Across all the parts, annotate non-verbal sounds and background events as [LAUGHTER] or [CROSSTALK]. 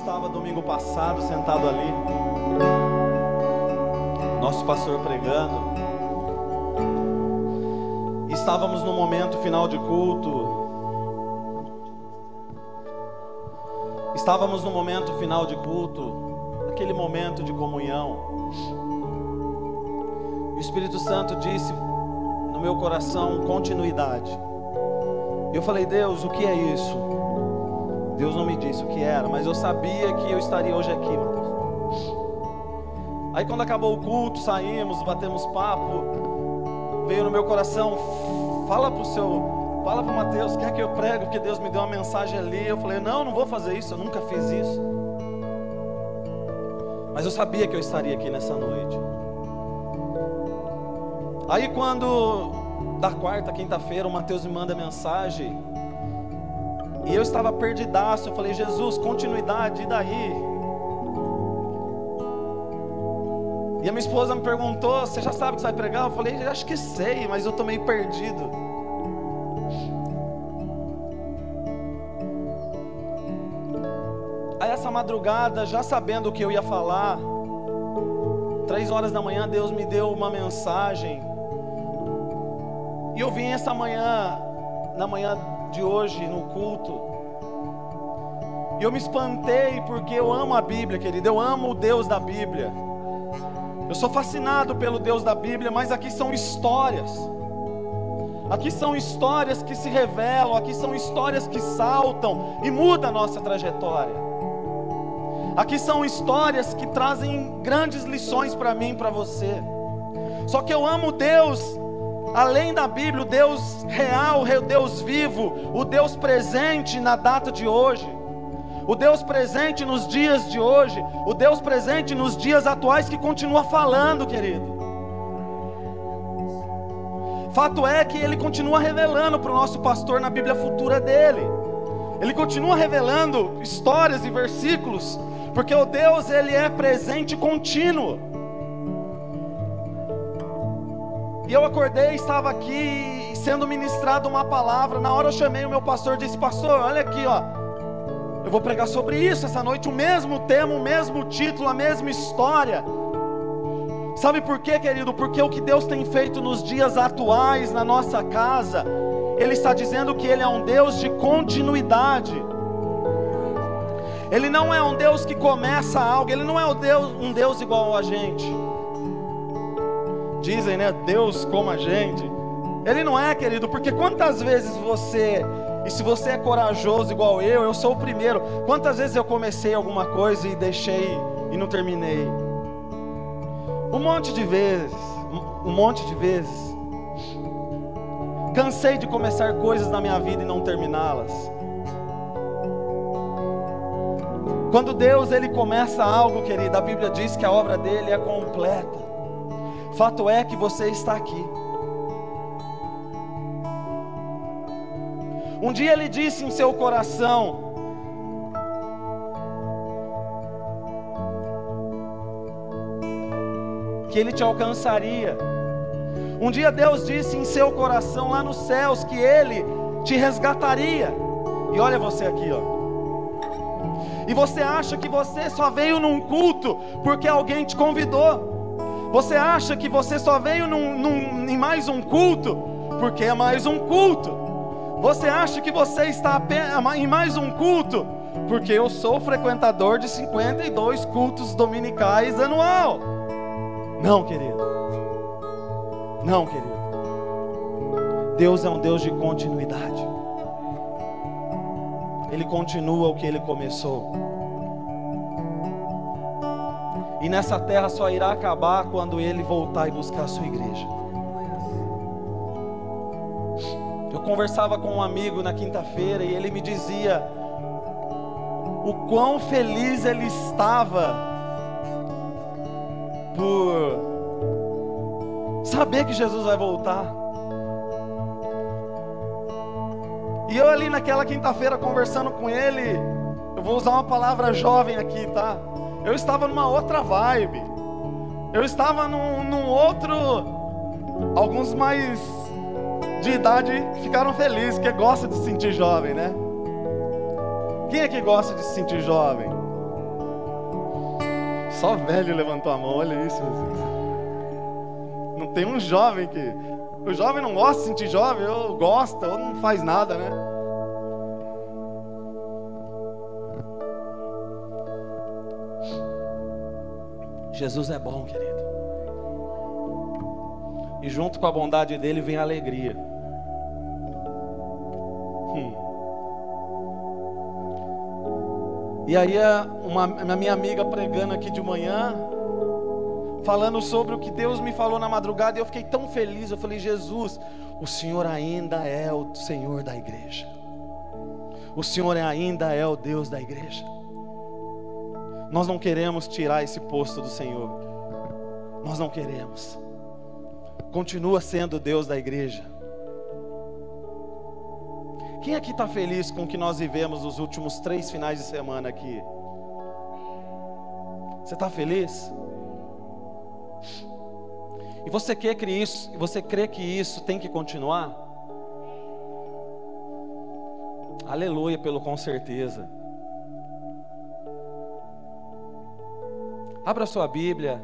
estava domingo passado sentado ali, nosso pastor pregando, estávamos no momento final de culto, estávamos no momento final de culto, aquele momento de comunhão. O Espírito Santo disse no meu coração continuidade. Eu falei, Deus, o que é isso? Deus não me disse o que era, mas eu sabia que eu estaria hoje aqui, Mateus. Aí quando acabou o culto, saímos, batemos papo, veio no meu coração, fala pro seu, fala pro Mateus, quer que eu prego, porque Deus me deu uma mensagem ali. Eu falei, não, não vou fazer isso, eu nunca fiz isso. Mas eu sabia que eu estaria aqui nessa noite. Aí quando da quarta, quinta-feira, o Mateus me manda mensagem. E eu estava perdidaço. Eu falei, Jesus, continuidade, e daí? E a minha esposa me perguntou: Você já sabe que você vai pregar? Eu falei: Acho que sei, mas eu estou meio perdido. Aí, essa madrugada, já sabendo o que eu ia falar, três horas da manhã, Deus me deu uma mensagem e eu vim essa manhã, na manhã de hoje, no culto. E eu me espantei porque eu amo a Bíblia, querido. Eu amo o Deus da Bíblia. Eu sou fascinado pelo Deus da Bíblia, mas aqui são histórias. Aqui são histórias que se revelam, aqui são histórias que saltam e mudam a nossa trajetória. Aqui são histórias que trazem grandes lições para mim para você. Só que eu amo Deus além da Bíblia, o Deus real, o Deus vivo, o Deus presente na data de hoje, o Deus presente nos dias de hoje, o Deus presente nos dias atuais que continua falando, querido. Fato é que ele continua revelando para o nosso pastor na Bíblia futura dele. Ele continua revelando histórias e versículos, porque o Deus ele é presente contínuo. E eu acordei, estava aqui sendo ministrado uma palavra. Na hora eu chamei o meu pastor e disse: Pastor, olha aqui, ó. Eu vou pregar sobre isso essa noite, o mesmo tema, o mesmo título, a mesma história. Sabe por quê, querido? Porque o que Deus tem feito nos dias atuais na nossa casa, Ele está dizendo que Ele é um Deus de continuidade. Ele não é um Deus que começa algo, Ele não é um Deus, um Deus igual a gente dizem, né? Deus como a gente. Ele não é, querido, porque quantas vezes você, e se você é corajoso igual eu, eu sou o primeiro. Quantas vezes eu comecei alguma coisa e deixei e não terminei? Um monte de vezes, um monte de vezes. Cansei de começar coisas na minha vida e não terminá-las. Quando Deus ele começa algo, querido, a Bíblia diz que a obra dele é completa. Fato é que você está aqui. Um dia ele disse em seu coração: que ele te alcançaria. Um dia Deus disse em seu coração lá nos céus que ele te resgataria. E olha você aqui, ó. E você acha que você só veio num culto porque alguém te convidou. Você acha que você só veio num, num, em mais um culto porque é mais um culto? Você acha que você está em mais um culto porque eu sou frequentador de 52 cultos dominicais anual? Não, querido. Não, querido. Deus é um Deus de continuidade. Ele continua o que ele começou. E nessa terra só irá acabar quando ele voltar e buscar a sua igreja. Eu conversava com um amigo na quinta-feira e ele me dizia o quão feliz ele estava por saber que Jesus vai voltar. E eu ali naquela quinta-feira conversando com ele, eu vou usar uma palavra jovem aqui, tá? Eu estava numa outra vibe. Eu estava num, num outro. Alguns mais de idade ficaram felizes, que gosta de se sentir jovem, né? Quem é que gosta de se sentir jovem? Só velho levantou a mão, olha isso. Não tem um jovem que. O jovem não gosta de sentir jovem, ou gosta, ou não faz nada, né? Jesus é bom, querido. E junto com a bondade dele vem a alegria. Hum. E aí uma, a minha amiga pregando aqui de manhã, falando sobre o que Deus me falou na madrugada, e eu fiquei tão feliz. Eu falei, Jesus, o Senhor ainda é o Senhor da igreja. O Senhor ainda é o Deus da igreja. Nós não queremos tirar esse posto do Senhor. Nós não queremos. Continua sendo Deus da igreja. Quem aqui está feliz com o que nós vivemos nos últimos três finais de semana aqui? Você está feliz? E você quer que isso, você crê que isso tem que continuar? Aleluia pelo com certeza. Abra sua Bíblia.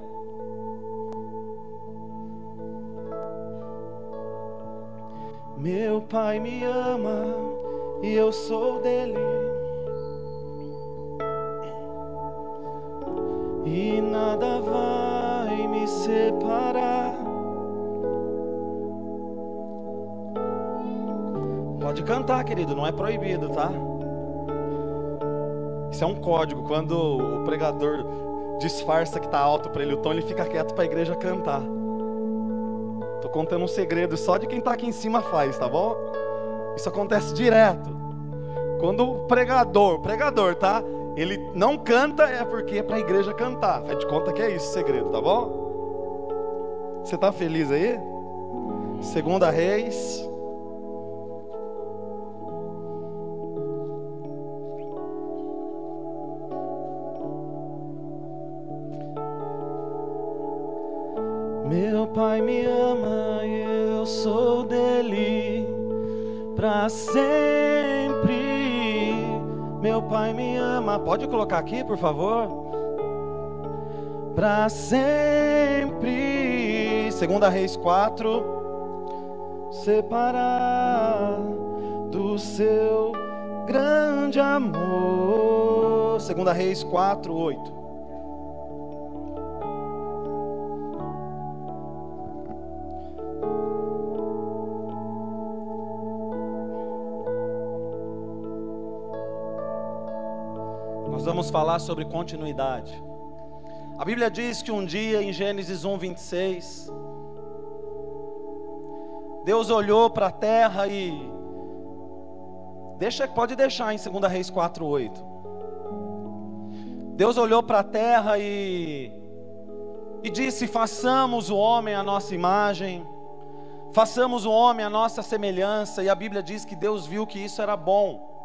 Meu Pai me ama e eu sou dele. E nada vai me separar. Pode cantar, querido, não é proibido, tá? Isso é um código. Quando o pregador disfarça que está alto para ele o tom, ele fica quieto para a igreja cantar. Tô contando um segredo, só de quem está aqui em cima faz, tá bom? Isso acontece direto. Quando o pregador, pregador, tá? Ele não canta é porque é para a igreja cantar. Faz de conta que é isso o segredo, tá bom? Você está feliz aí? Segunda Reis Pai me ama eu sou dele para sempre. Meu Pai me ama. Pode colocar aqui, por favor? Para sempre. Segunda Reis 4. Separar do seu grande amor. Segunda Reis 4, 8. Vamos falar sobre continuidade. A Bíblia diz que um dia, em Gênesis 1, 26, Deus olhou para a terra e. Deixa, pode deixar em 2 Reis 4, 8. Deus olhou para a terra e, e disse: Façamos o homem a nossa imagem, façamos o homem a nossa semelhança. E a Bíblia diz que Deus viu que isso era bom.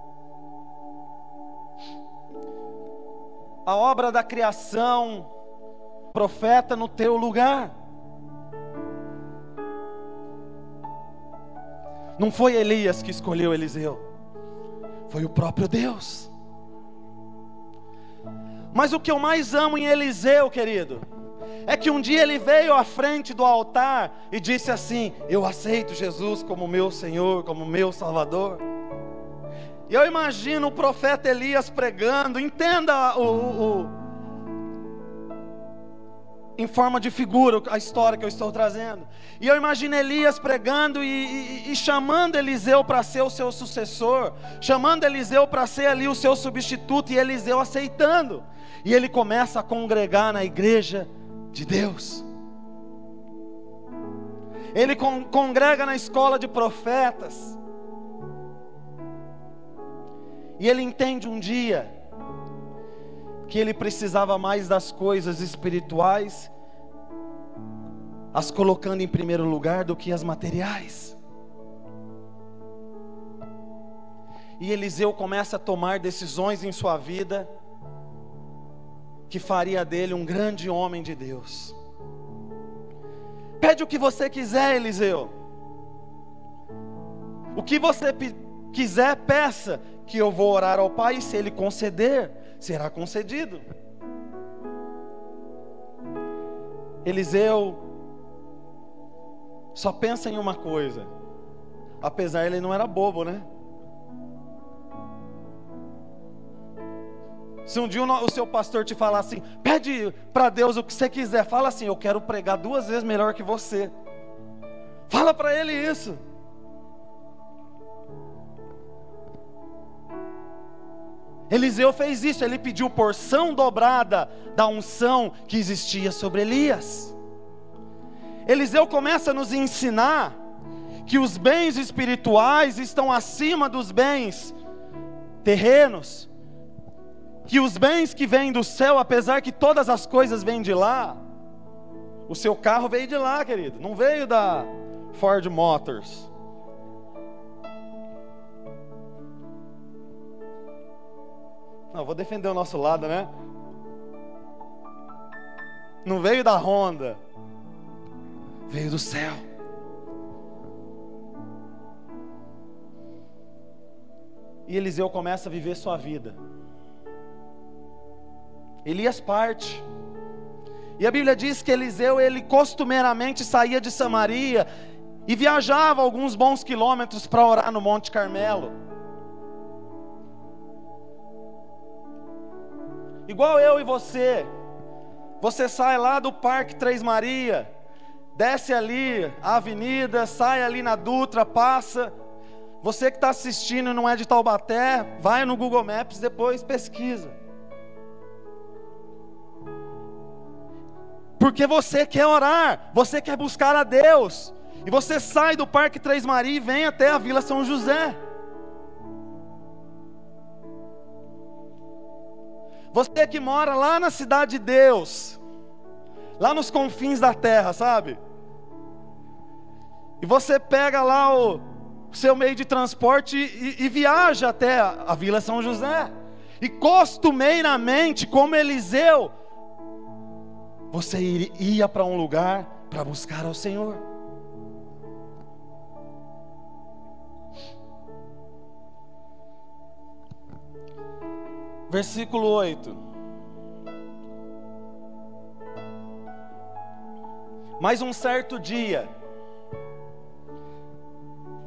A obra da criação, profeta no teu lugar. Não foi Elias que escolheu Eliseu, foi o próprio Deus. Mas o que eu mais amo em Eliseu, querido, é que um dia ele veio à frente do altar e disse assim: Eu aceito Jesus como meu Senhor, como meu Salvador. E eu imagino o profeta Elias pregando, entenda o, o, em forma de figura a história que eu estou trazendo. E eu imagino Elias pregando e, e, e chamando Eliseu para ser o seu sucessor, chamando Eliseu para ser ali o seu substituto, e Eliseu aceitando. E ele começa a congregar na igreja de Deus. Ele con congrega na escola de profetas. E ele entende um dia que ele precisava mais das coisas espirituais, as colocando em primeiro lugar do que as materiais. E Eliseu começa a tomar decisões em sua vida que faria dele um grande homem de Deus. Pede o que você quiser, Eliseu. O que você quiser, peça, que eu vou orar ao Pai, e se Ele conceder, será concedido. Eliseu só pensa em uma coisa. Apesar ele não era bobo, né? Se um dia o seu pastor te falar assim, pede para Deus o que você quiser, fala assim: eu quero pregar duas vezes melhor que você. Fala para ele isso. Eliseu fez isso, ele pediu porção dobrada da unção que existia sobre Elias. Eliseu começa a nos ensinar que os bens espirituais estão acima dos bens terrenos, que os bens que vêm do céu, apesar que todas as coisas vêm de lá, o seu carro veio de lá, querido, não veio da Ford Motors. Não, vou defender o nosso lado, né? Não veio da Honda, veio do céu. E Eliseu começa a viver sua vida. Elias parte. E a Bíblia diz que Eliseu, ele costumeiramente saía de Samaria e viajava alguns bons quilômetros para orar no Monte Carmelo. Igual eu e você. Você sai lá do Parque Três Maria, desce ali a avenida, sai ali na Dutra, passa. Você que está assistindo e não é de Taubaté, vai no Google Maps depois pesquisa. Porque você quer orar, você quer buscar a Deus. E você sai do Parque Três Maria e vem até a Vila São José. Você que mora lá na cidade de Deus, lá nos confins da terra, sabe? E você pega lá o seu meio de transporte e, e viaja até a, a Vila São José. E costumeiramente, como Eliseu, você ia para um lugar para buscar ao Senhor. Versículo 8. Mas um certo dia,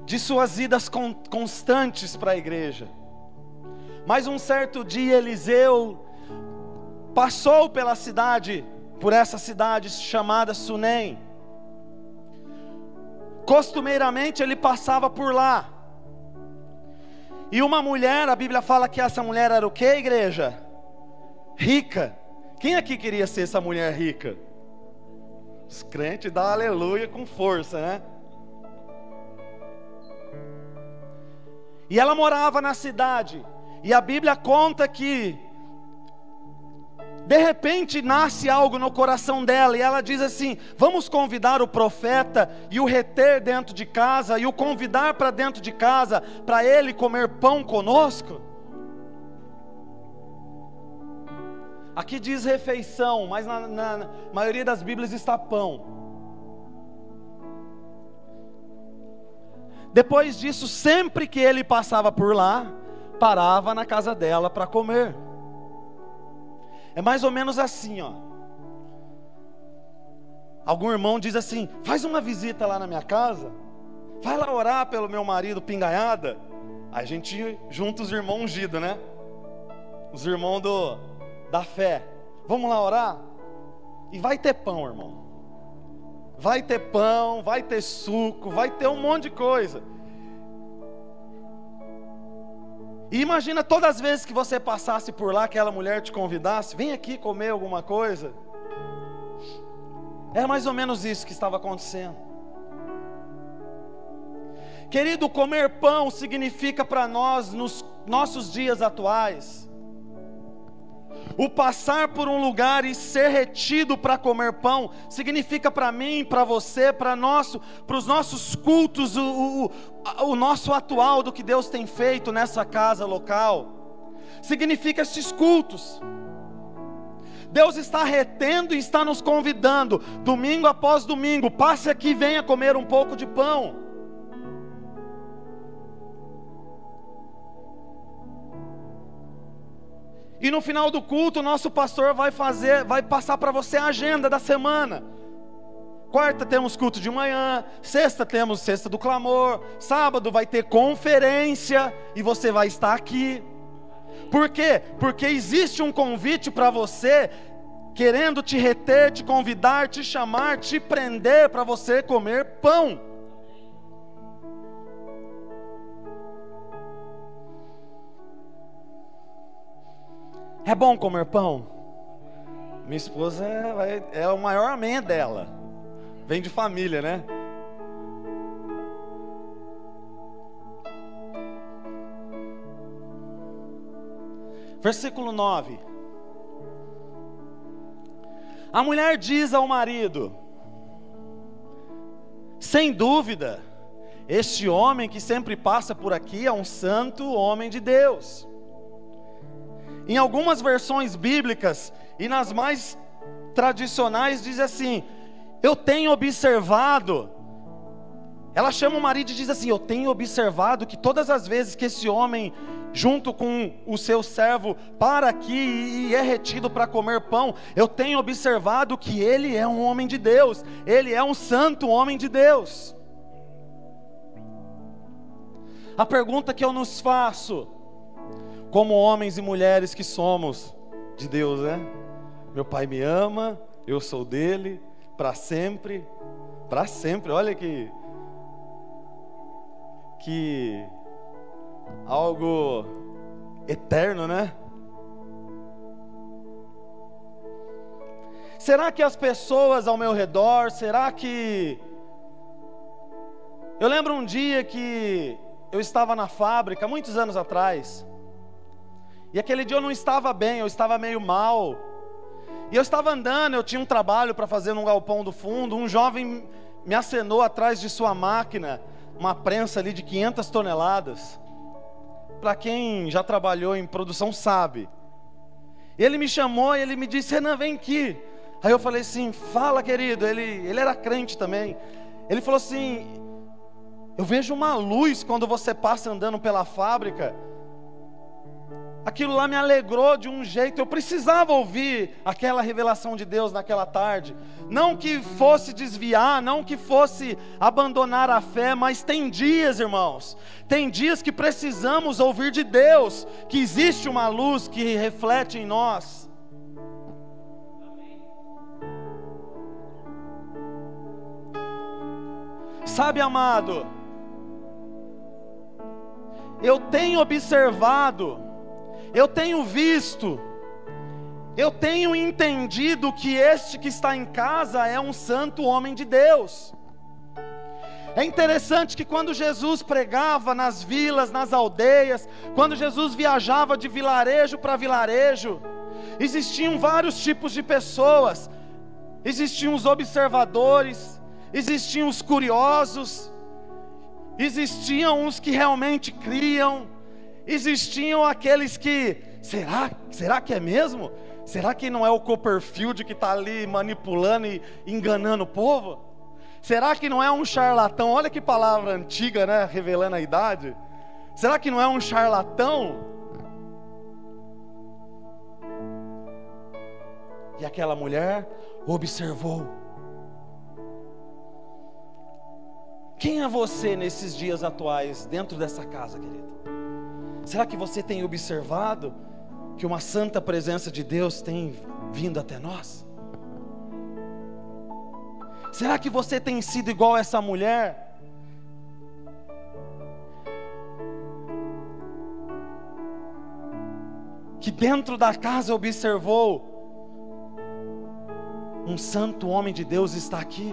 de suas idas constantes para a igreja, mas um certo dia Eliseu passou pela cidade por essa cidade chamada Sunem. Costumeiramente ele passava por lá. E uma mulher, a Bíblia fala que essa mulher era o que, igreja? Rica. Quem aqui queria ser essa mulher rica? Os crentes dão aleluia com força, né? E ela morava na cidade. E a Bíblia conta que de repente nasce algo no coração dela e ela diz assim: Vamos convidar o profeta e o reter dentro de casa e o convidar para dentro de casa para ele comer pão conosco. Aqui diz refeição, mas na, na maioria das Bíblias está pão. Depois disso, sempre que ele passava por lá, parava na casa dela para comer. É mais ou menos assim, ó. Algum irmão diz assim: faz uma visita lá na minha casa, vai lá orar pelo meu marido pingaiada. A gente junta os irmãos ungidos, né? Os irmãos do, da fé. Vamos lá orar? E vai ter pão, irmão. Vai ter pão, vai ter suco, vai ter um monte de coisa. E imagina todas as vezes que você passasse por lá, aquela mulher te convidasse, vem aqui comer alguma coisa. Era mais ou menos isso que estava acontecendo. Querido, comer pão significa para nós, nos nossos dias atuais, o passar por um lugar e ser retido para comer pão significa para mim, para você, para nosso, para os nossos cultos, o, o, o nosso atual do que Deus tem feito nessa casa local. Significa esses cultos. Deus está retendo e está nos convidando, domingo após domingo, passe aqui venha comer um pouco de pão. E no final do culto, o nosso pastor vai fazer, vai passar para você a agenda da semana. Quarta temos culto de manhã, sexta temos sexta do clamor, sábado vai ter conferência e você vai estar aqui. Por quê? Porque existe um convite para você querendo te reter, te convidar, te chamar, te prender para você comer pão. É bom comer pão? Minha esposa é, é o maior amém dela. Vem de família, né? Versículo 9. A mulher diz ao marido: Sem dúvida, este homem que sempre passa por aqui é um santo homem de Deus. Em algumas versões bíblicas e nas mais tradicionais diz assim: Eu tenho observado. Ela chama o marido e diz assim: Eu tenho observado que todas as vezes que esse homem, junto com o seu servo, para aqui e é retido para comer pão, eu tenho observado que ele é um homem de Deus, ele é um santo homem de Deus. A pergunta que eu nos faço: como homens e mulheres que somos de Deus, né? Meu pai me ama, eu sou dele, para sempre, para sempre. Olha que que algo eterno, né? Será que as pessoas ao meu redor, será que Eu lembro um dia que eu estava na fábrica muitos anos atrás. E aquele dia eu não estava bem, eu estava meio mal. E eu estava andando, eu tinha um trabalho para fazer num galpão do fundo. Um jovem me acenou atrás de sua máquina, uma prensa ali de 500 toneladas. Para quem já trabalhou em produção sabe. Ele me chamou e ele me disse: Renan, vem aqui. Aí eu falei assim: Fala, querido. Ele, ele era crente também. Ele falou assim: Eu vejo uma luz quando você passa andando pela fábrica aquilo lá me alegrou de um jeito. Eu precisava ouvir aquela revelação de Deus naquela tarde. Não que fosse desviar, não que fosse abandonar a fé, mas tem dias, irmãos, tem dias que precisamos ouvir de Deus, que existe uma luz que reflete em nós. Sabe, amado, eu tenho observado eu tenho visto, eu tenho entendido que este que está em casa é um santo homem de Deus. É interessante que quando Jesus pregava nas vilas, nas aldeias, quando Jesus viajava de vilarejo para vilarejo, existiam vários tipos de pessoas. Existiam os observadores, existiam os curiosos, existiam os que realmente criam, existiam aqueles que, será, será que é mesmo? Será que não é o Copperfield que está ali manipulando e enganando o povo? Será que não é um charlatão? Olha que palavra antiga, né? Revelando a idade. Será que não é um charlatão? E aquela mulher observou. Quem é você nesses dias atuais dentro dessa casa, querido? Será que você tem observado que uma santa presença de Deus tem vindo até nós? Será que você tem sido igual essa mulher? Que dentro da casa observou um santo homem de Deus está aqui.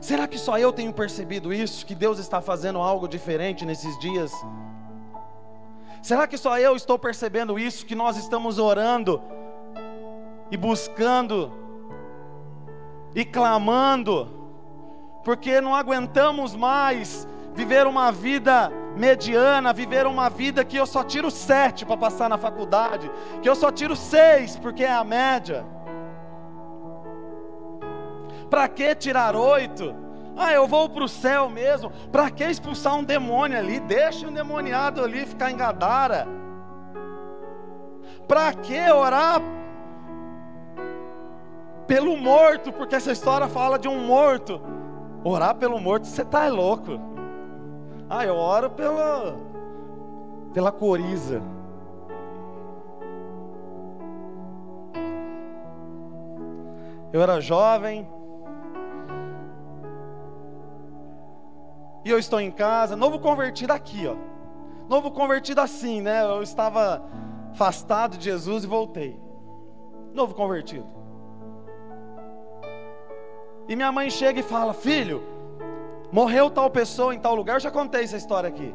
Será que só eu tenho percebido isso? Que Deus está fazendo algo diferente nesses dias? Será que só eu estou percebendo isso? Que nós estamos orando e buscando e clamando, porque não aguentamos mais viver uma vida mediana, viver uma vida que eu só tiro sete para passar na faculdade, que eu só tiro seis porque é a média. Para que tirar oito? Ah, eu vou para o céu mesmo. Para que expulsar um demônio ali? Deixa o um demoniado ali ficar em Gadara. Para que orar pelo morto, porque essa história fala de um morto. Orar pelo morto, você tá louco. Ah, eu oro pela pela coriza. Eu era jovem. E eu estou em casa, novo convertido aqui, ó. Novo convertido assim, né? Eu estava afastado de Jesus e voltei. Novo convertido. E minha mãe chega e fala: Filho, morreu tal pessoa em tal lugar. Eu já contei essa história aqui.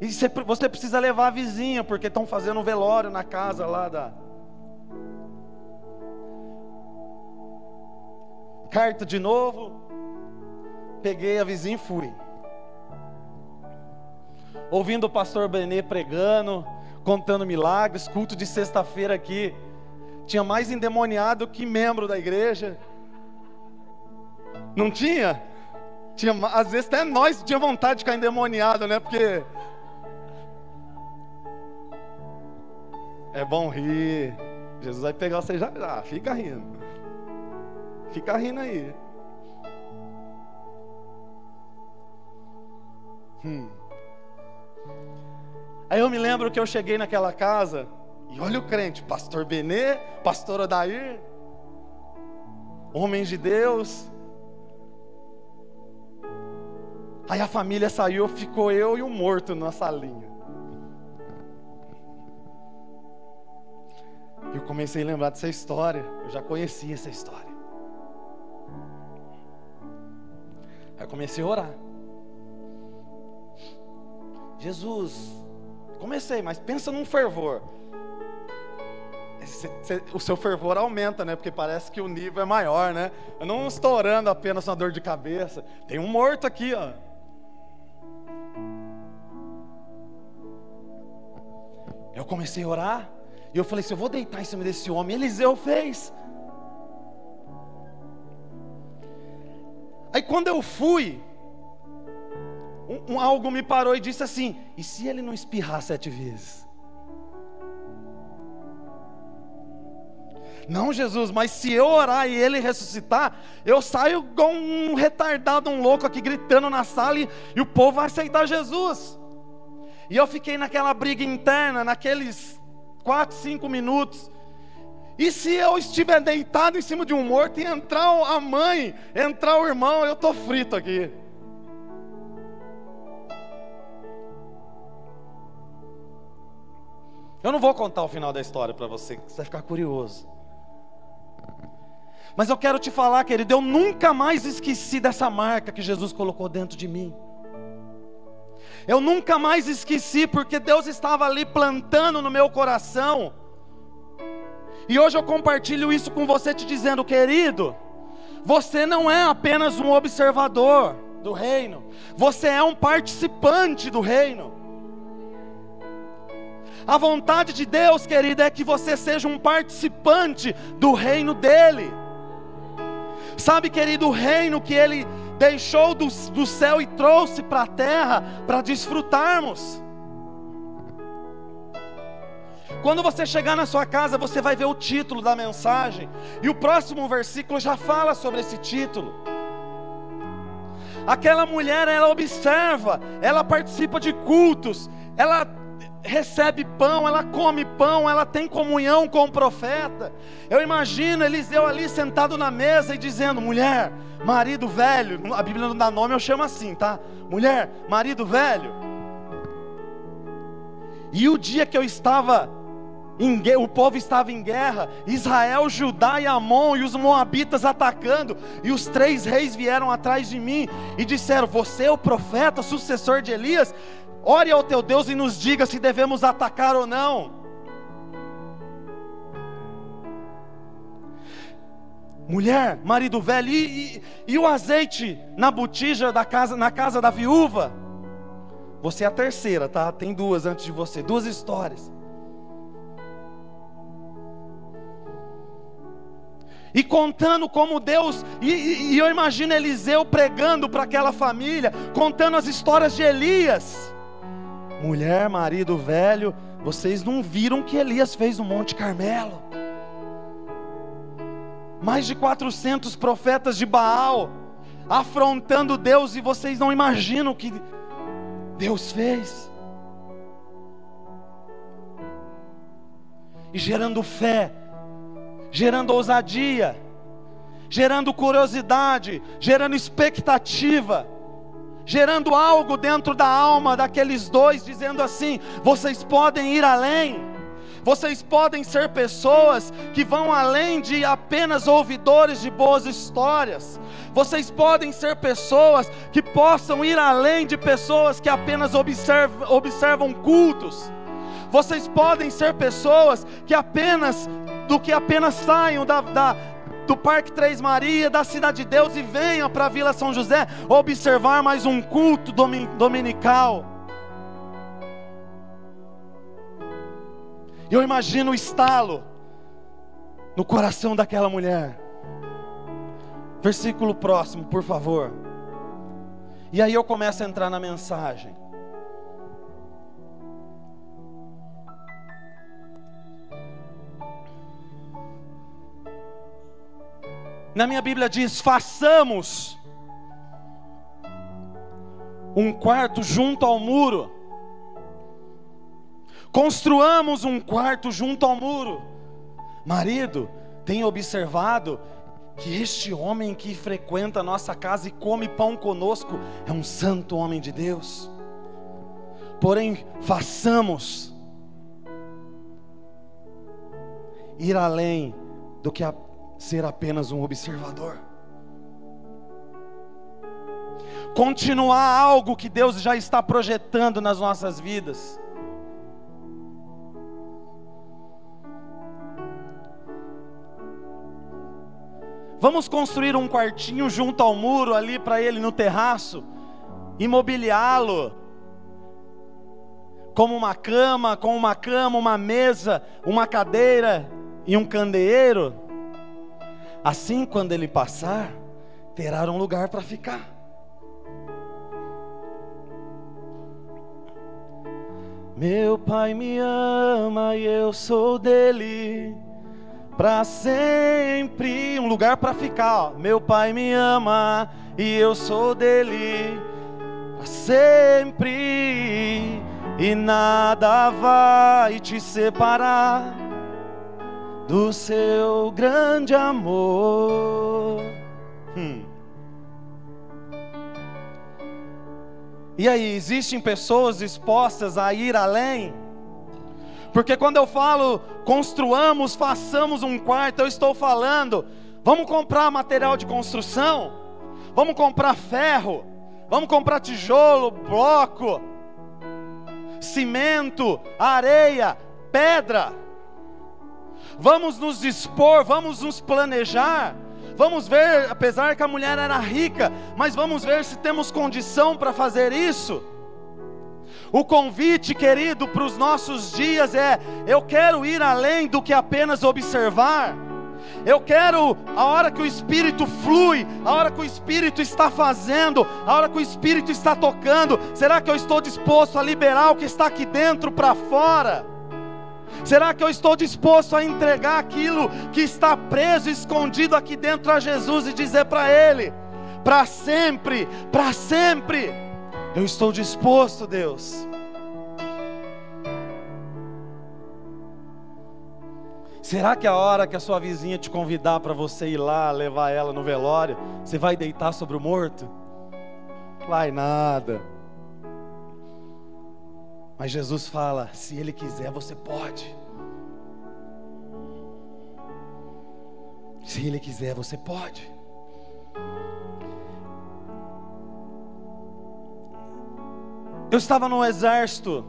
E você precisa levar a vizinha, porque estão fazendo um velório na casa lá da. Carta de novo. Peguei a vizinha e fui. Ouvindo o pastor Benê pregando, contando milagres, culto de sexta-feira aqui. Tinha mais endemoniado que membro da igreja. Não tinha? Tinha, às vezes até nós tinha vontade de ficar endemoniado, né? Porque é bom rir. Jesus vai pegar você já já, fica rindo. Fica rindo aí. Hum. Aí eu me lembro que eu cheguei naquela casa e olha o crente, pastor Benê, pastor Odair, homens de Deus, Aí a família saiu, ficou eu e o morto na salinha. Eu comecei a lembrar dessa história. Eu já conhecia essa história. Aí eu comecei a orar. Jesus, comecei, mas pensa num fervor. O seu fervor aumenta, né? Porque parece que o nível é maior, né? Eu não estou orando apenas uma dor de cabeça. Tem um morto aqui, ó. Eu comecei a orar. E eu falei assim: eu vou deitar em cima desse homem. Eliseu fez. Aí quando eu fui, um, um, algo me parou e disse assim: e se ele não espirrar sete vezes? Não, Jesus, mas se eu orar e ele ressuscitar, eu saio igual um retardado, um louco aqui gritando na sala e, e o povo vai aceitar Jesus. E eu fiquei naquela briga interna, naqueles quatro, cinco minutos. E se eu estiver deitado em cima de um morto e entrar a mãe, entrar o irmão, eu estou frito aqui. Eu não vou contar o final da história para você, você vai ficar curioso. Mas eu quero te falar, querido, eu nunca mais esqueci dessa marca que Jesus colocou dentro de mim. Eu nunca mais esqueci, porque Deus estava ali plantando no meu coração. E hoje eu compartilho isso com você, te dizendo, querido, você não é apenas um observador do reino, você é um participante do reino. A vontade de Deus, querido, é que você seja um participante do reino dEle. Sabe, querido, o reino que Ele deixou do, do céu e trouxe para a terra para desfrutarmos. Quando você chegar na sua casa, você vai ver o título da mensagem, e o próximo versículo já fala sobre esse título. Aquela mulher, ela observa, ela participa de cultos, ela recebe pão, ela come pão, ela tem comunhão com o profeta. Eu imagino Eliseu ali sentado na mesa e dizendo: mulher, marido velho, a Bíblia não dá nome, eu chamo assim, tá? Mulher, marido velho. E o dia que eu estava em, o povo estava em guerra, Israel, Judá e Amon e os moabitas atacando, e os três reis vieram atrás de mim e disseram: Você é o profeta, sucessor de Elias? Ore ao teu Deus e nos diga se devemos atacar ou não. Mulher, marido velho, e, e, e, o azeite na botija da casa, na casa da viúva? Você é a terceira, tá? Tem duas antes de você, duas histórias. E contando como Deus, e, e eu imagino Eliseu pregando para aquela família, contando as histórias de Elias mulher, marido velho, vocês não viram o que Elias fez no Monte Carmelo? mais de 400 profetas de Baal, afrontando Deus, e vocês não imaginam o que Deus fez. E gerando fé, gerando ousadia, gerando curiosidade, gerando expectativa, gerando algo dentro da alma daqueles dois, dizendo assim: vocês podem ir além. Vocês podem ser pessoas que vão além de apenas ouvidores de boas histórias. Vocês podem ser pessoas que possam ir além de pessoas que apenas observam, observam cultos. Vocês podem ser pessoas que apenas, do que apenas saiam da, da do Parque Três Maria, da Cidade de Deus e venham para a Vila São José observar mais um culto dominical. Eu imagino o estalo no coração daquela mulher. Versículo próximo, por favor. E aí eu começo a entrar na mensagem. Na minha Bíblia diz: façamos um quarto junto ao muro Construamos um quarto junto ao muro. Marido, tem observado que este homem que frequenta a nossa casa e come pão conosco é um santo homem de Deus. Porém, façamos ir além do que ser apenas um observador. Continuar algo que Deus já está projetando nas nossas vidas. Vamos construir um quartinho junto ao muro ali para ele no terraço, imobiliá-lo como uma cama, com uma cama, uma mesa, uma cadeira e um candeeiro. Assim, quando ele passar, terá um lugar para ficar. Meu pai me ama e eu sou dele para sempre, um lugar para ficar. Ó. Meu Pai me ama e eu sou dele para sempre, e nada vai te separar do seu grande amor. Hum. E aí, existem pessoas dispostas a ir além? Porque quando eu falo construamos, façamos um quarto, eu estou falando, vamos comprar material de construção, vamos comprar ferro, vamos comprar tijolo, bloco, cimento, areia, pedra. Vamos nos dispor, vamos nos planejar. Vamos ver, apesar que a mulher era rica, mas vamos ver se temos condição para fazer isso. O convite, querido, para os nossos dias é: eu quero ir além do que apenas observar. Eu quero, a hora que o Espírito flui, a hora que o Espírito está fazendo, a hora que o Espírito está tocando, será que eu estou disposto a liberar o que está aqui dentro para fora? Será que eu estou disposto a entregar aquilo que está preso, escondido aqui dentro a Jesus e dizer para Ele: para sempre, para sempre. Eu estou disposto, Deus. Será que a hora que a sua vizinha te convidar para você ir lá levar ela no velório, você vai deitar sobre o morto? Vai nada. Mas Jesus fala: se Ele quiser, você pode. Se Ele quiser, você pode. Eu estava no exército.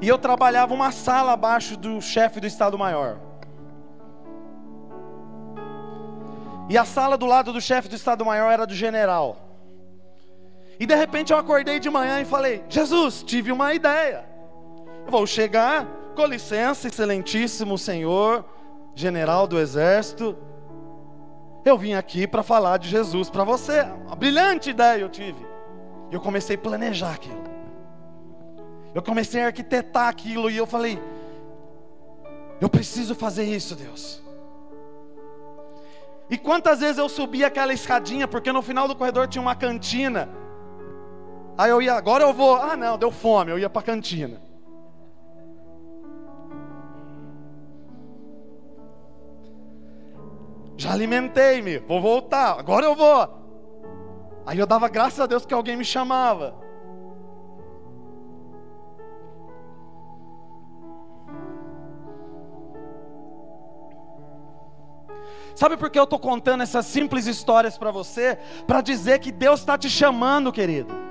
E eu trabalhava uma sala abaixo do chefe do Estado-Maior. E a sala do lado do chefe do Estado-Maior era do general. E de repente eu acordei de manhã e falei: Jesus, tive uma ideia. Eu vou chegar, com licença, excelentíssimo senhor, general do exército. Eu vim aqui para falar de Jesus para você. Uma brilhante ideia eu tive. E eu comecei a planejar aquilo. Eu comecei a arquitetar aquilo e eu falei: Eu preciso fazer isso, Deus. E quantas vezes eu subia aquela escadinha, porque no final do corredor tinha uma cantina. Aí eu ia, agora eu vou. Ah, não, deu fome, eu ia para cantina. Já alimentei-me, vou voltar, agora eu vou. Aí eu dava graças a Deus que alguém me chamava. Sabe por que eu estou contando essas simples histórias para você? Para dizer que Deus está te chamando, querido.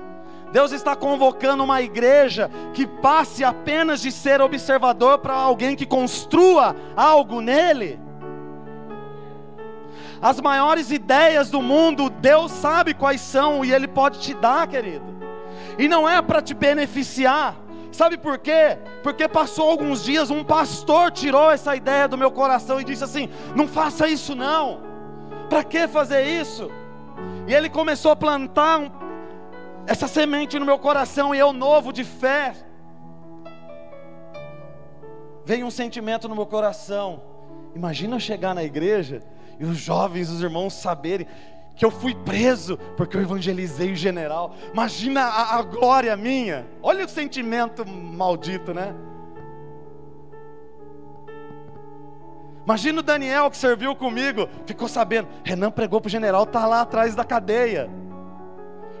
Deus está convocando uma igreja que passe apenas de ser observador para alguém que construa algo nele. As maiores ideias do mundo, Deus sabe quais são e Ele pode te dar, querido. E não é para te beneficiar. Sabe por quê? Porque passou alguns dias, um pastor tirou essa ideia do meu coração e disse assim: não faça isso não. Para que fazer isso? E ele começou a plantar um, essa semente no meu coração e eu novo de fé. Veio um sentimento no meu coração. Imagina chegar na igreja e os jovens, os irmãos saberem que eu fui preso porque eu evangelizei o general. Imagina a, a glória minha. Olha o sentimento maldito, né? Imagina o Daniel que serviu comigo, ficou sabendo, Renan pregou para o general, está lá atrás da cadeia.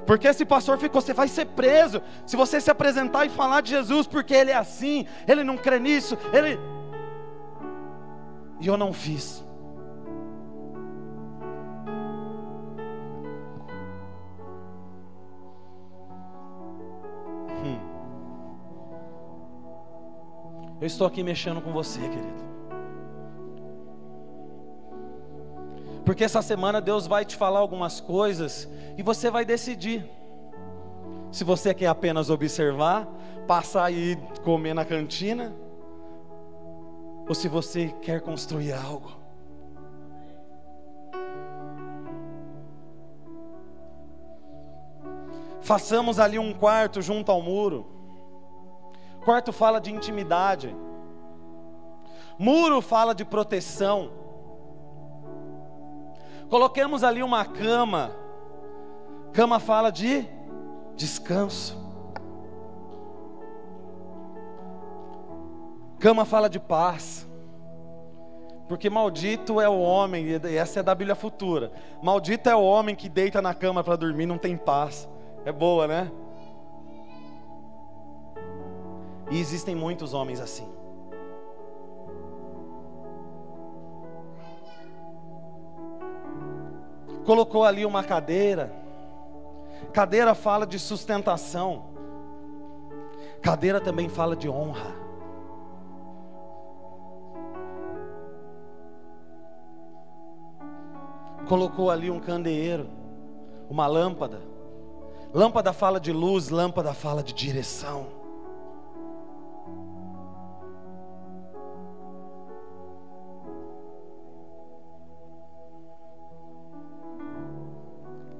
Porque esse pastor ficou, você vai ser preso se você se apresentar e falar de Jesus, porque ele é assim, ele não crê nisso, ele. E eu não fiz. Eu estou aqui mexendo com você, querido. Porque essa semana Deus vai te falar algumas coisas e você vai decidir. Se você quer apenas observar, passar e comer na cantina, ou se você quer construir algo. Façamos ali um quarto junto ao muro. Quarto fala de intimidade. Muro fala de proteção. Coloquemos ali uma cama. Cama fala de descanso. Cama fala de paz. Porque maldito é o homem, e essa é da Bíblia futura. Maldito é o homem que deita na cama para dormir, não tem paz. É boa, né? E existem muitos homens assim. Colocou ali uma cadeira. Cadeira fala de sustentação. Cadeira também fala de honra. Colocou ali um candeeiro, uma lâmpada. Lâmpada fala de luz, lâmpada fala de direção.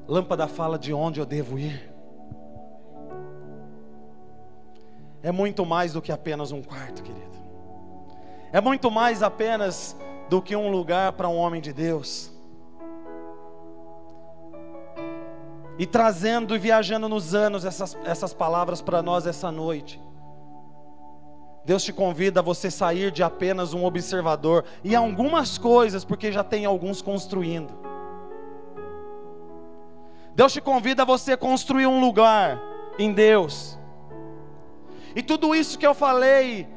Lâmpada fala de onde eu devo ir. É muito mais do que apenas um quarto, querido. É muito mais apenas do que um lugar para um homem de Deus. E trazendo e viajando nos anos essas, essas palavras para nós essa noite. Deus te convida a você sair de apenas um observador e algumas coisas, porque já tem alguns construindo. Deus te convida a você construir um lugar em Deus. E tudo isso que eu falei,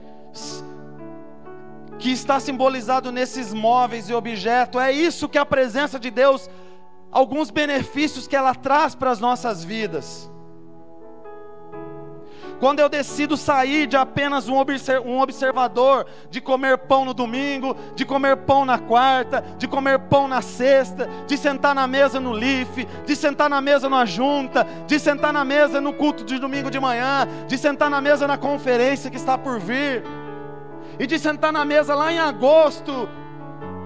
que está simbolizado nesses móveis e objetos, é isso que a presença de Deus, alguns benefícios que ela traz para as nossas vidas. Quando eu decido sair de apenas um observador, de comer pão no domingo, de comer pão na quarta, de comer pão na sexta, de sentar na mesa no LIF, de sentar na mesa na junta, de sentar na mesa no culto de domingo de manhã, de sentar na mesa na conferência que está por vir, e de sentar na mesa lá em agosto,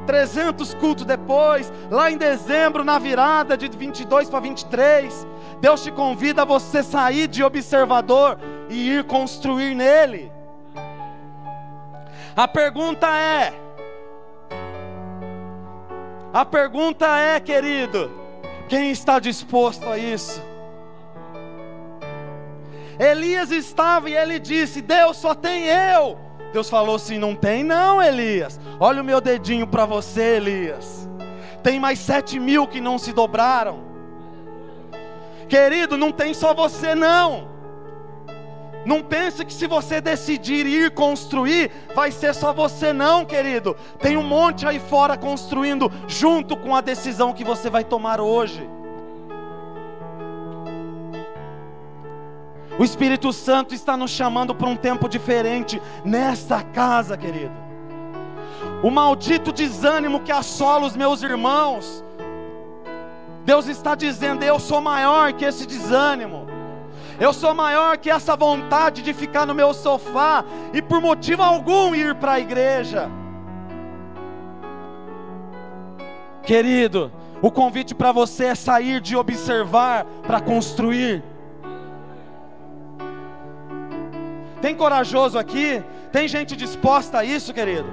300 cultos depois, lá em dezembro, na virada de 22 para 23, Deus te convida a você sair de observador e ir construir nele. A pergunta é: a pergunta é, querido, quem está disposto a isso? Elias estava e ele disse: Deus só tem eu. Deus falou assim: Não tem, não, Elias. Olha o meu dedinho para você, Elias. Tem mais sete mil que não se dobraram. Querido, não tem só você, não. Não pense que se você decidir ir construir, vai ser só você, não, querido. Tem um monte aí fora construindo, junto com a decisão que você vai tomar hoje. O Espírito Santo está nos chamando para um tempo diferente nesta casa, querido. O maldito desânimo que assola os meus irmãos, Deus está dizendo: Eu sou maior que esse desânimo. Eu sou maior que essa vontade de ficar no meu sofá e por motivo algum ir para a igreja. Querido, o convite para você é sair de observar para construir. Tem corajoso aqui? Tem gente disposta a isso, querido?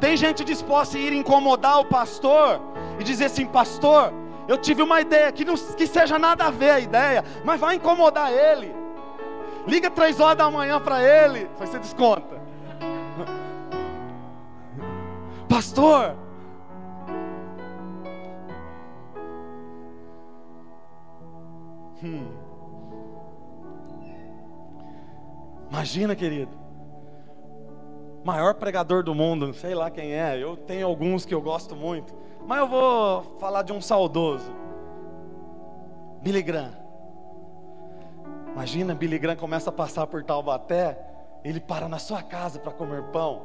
Tem gente disposta a ir incomodar o pastor e dizer assim: Pastor, eu tive uma ideia que não que seja nada a ver a ideia, mas vai incomodar ele. Liga três horas da manhã para ele, você desconta. [LAUGHS] Pastor, Imagina, querido. Maior pregador do mundo, sei lá quem é. Eu tenho alguns que eu gosto muito. Mas eu vou falar de um saudoso. Billy Graham. Imagina, Billy Graham começa a passar por Taubaté, ele para na sua casa para comer pão.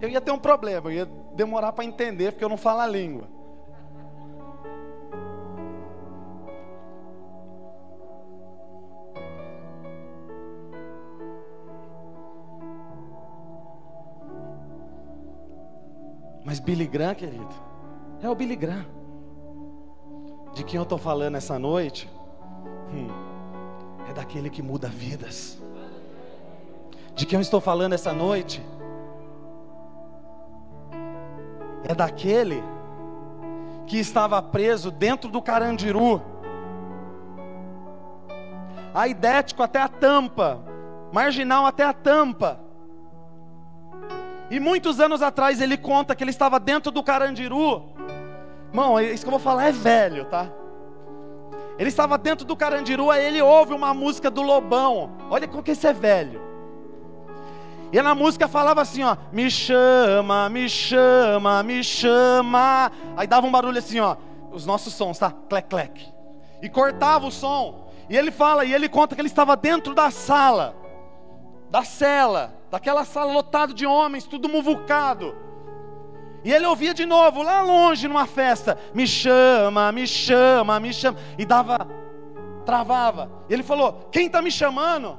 Eu ia ter um problema, eu ia demorar para entender porque eu não falo a língua. Mas Billy Graham, querido, é o Billy Graham. De quem eu estou falando essa noite? Hum, é daquele que muda vidas. De quem eu estou falando essa noite? É daquele que estava preso dentro do Carandiru, aidético até a tampa, marginal até a tampa e muitos anos atrás ele conta que ele estava dentro do Carandiru. Irmão, isso que eu vou falar é velho, tá? Ele estava dentro do Carandiru, aí ele ouve uma música do Lobão. Olha como que isso é velho. E na música falava assim, ó, me chama, me chama, me chama. Aí dava um barulho assim, ó, os nossos sons, tá? Clec, clec. E cortava o som. E ele fala, e ele conta que ele estava dentro da sala, da cela daquela sala lotada de homens, tudo muvucado. E ele ouvia de novo, lá longe, numa festa: Me chama, me chama, me chama. E dava, travava. E ele falou: Quem está me chamando?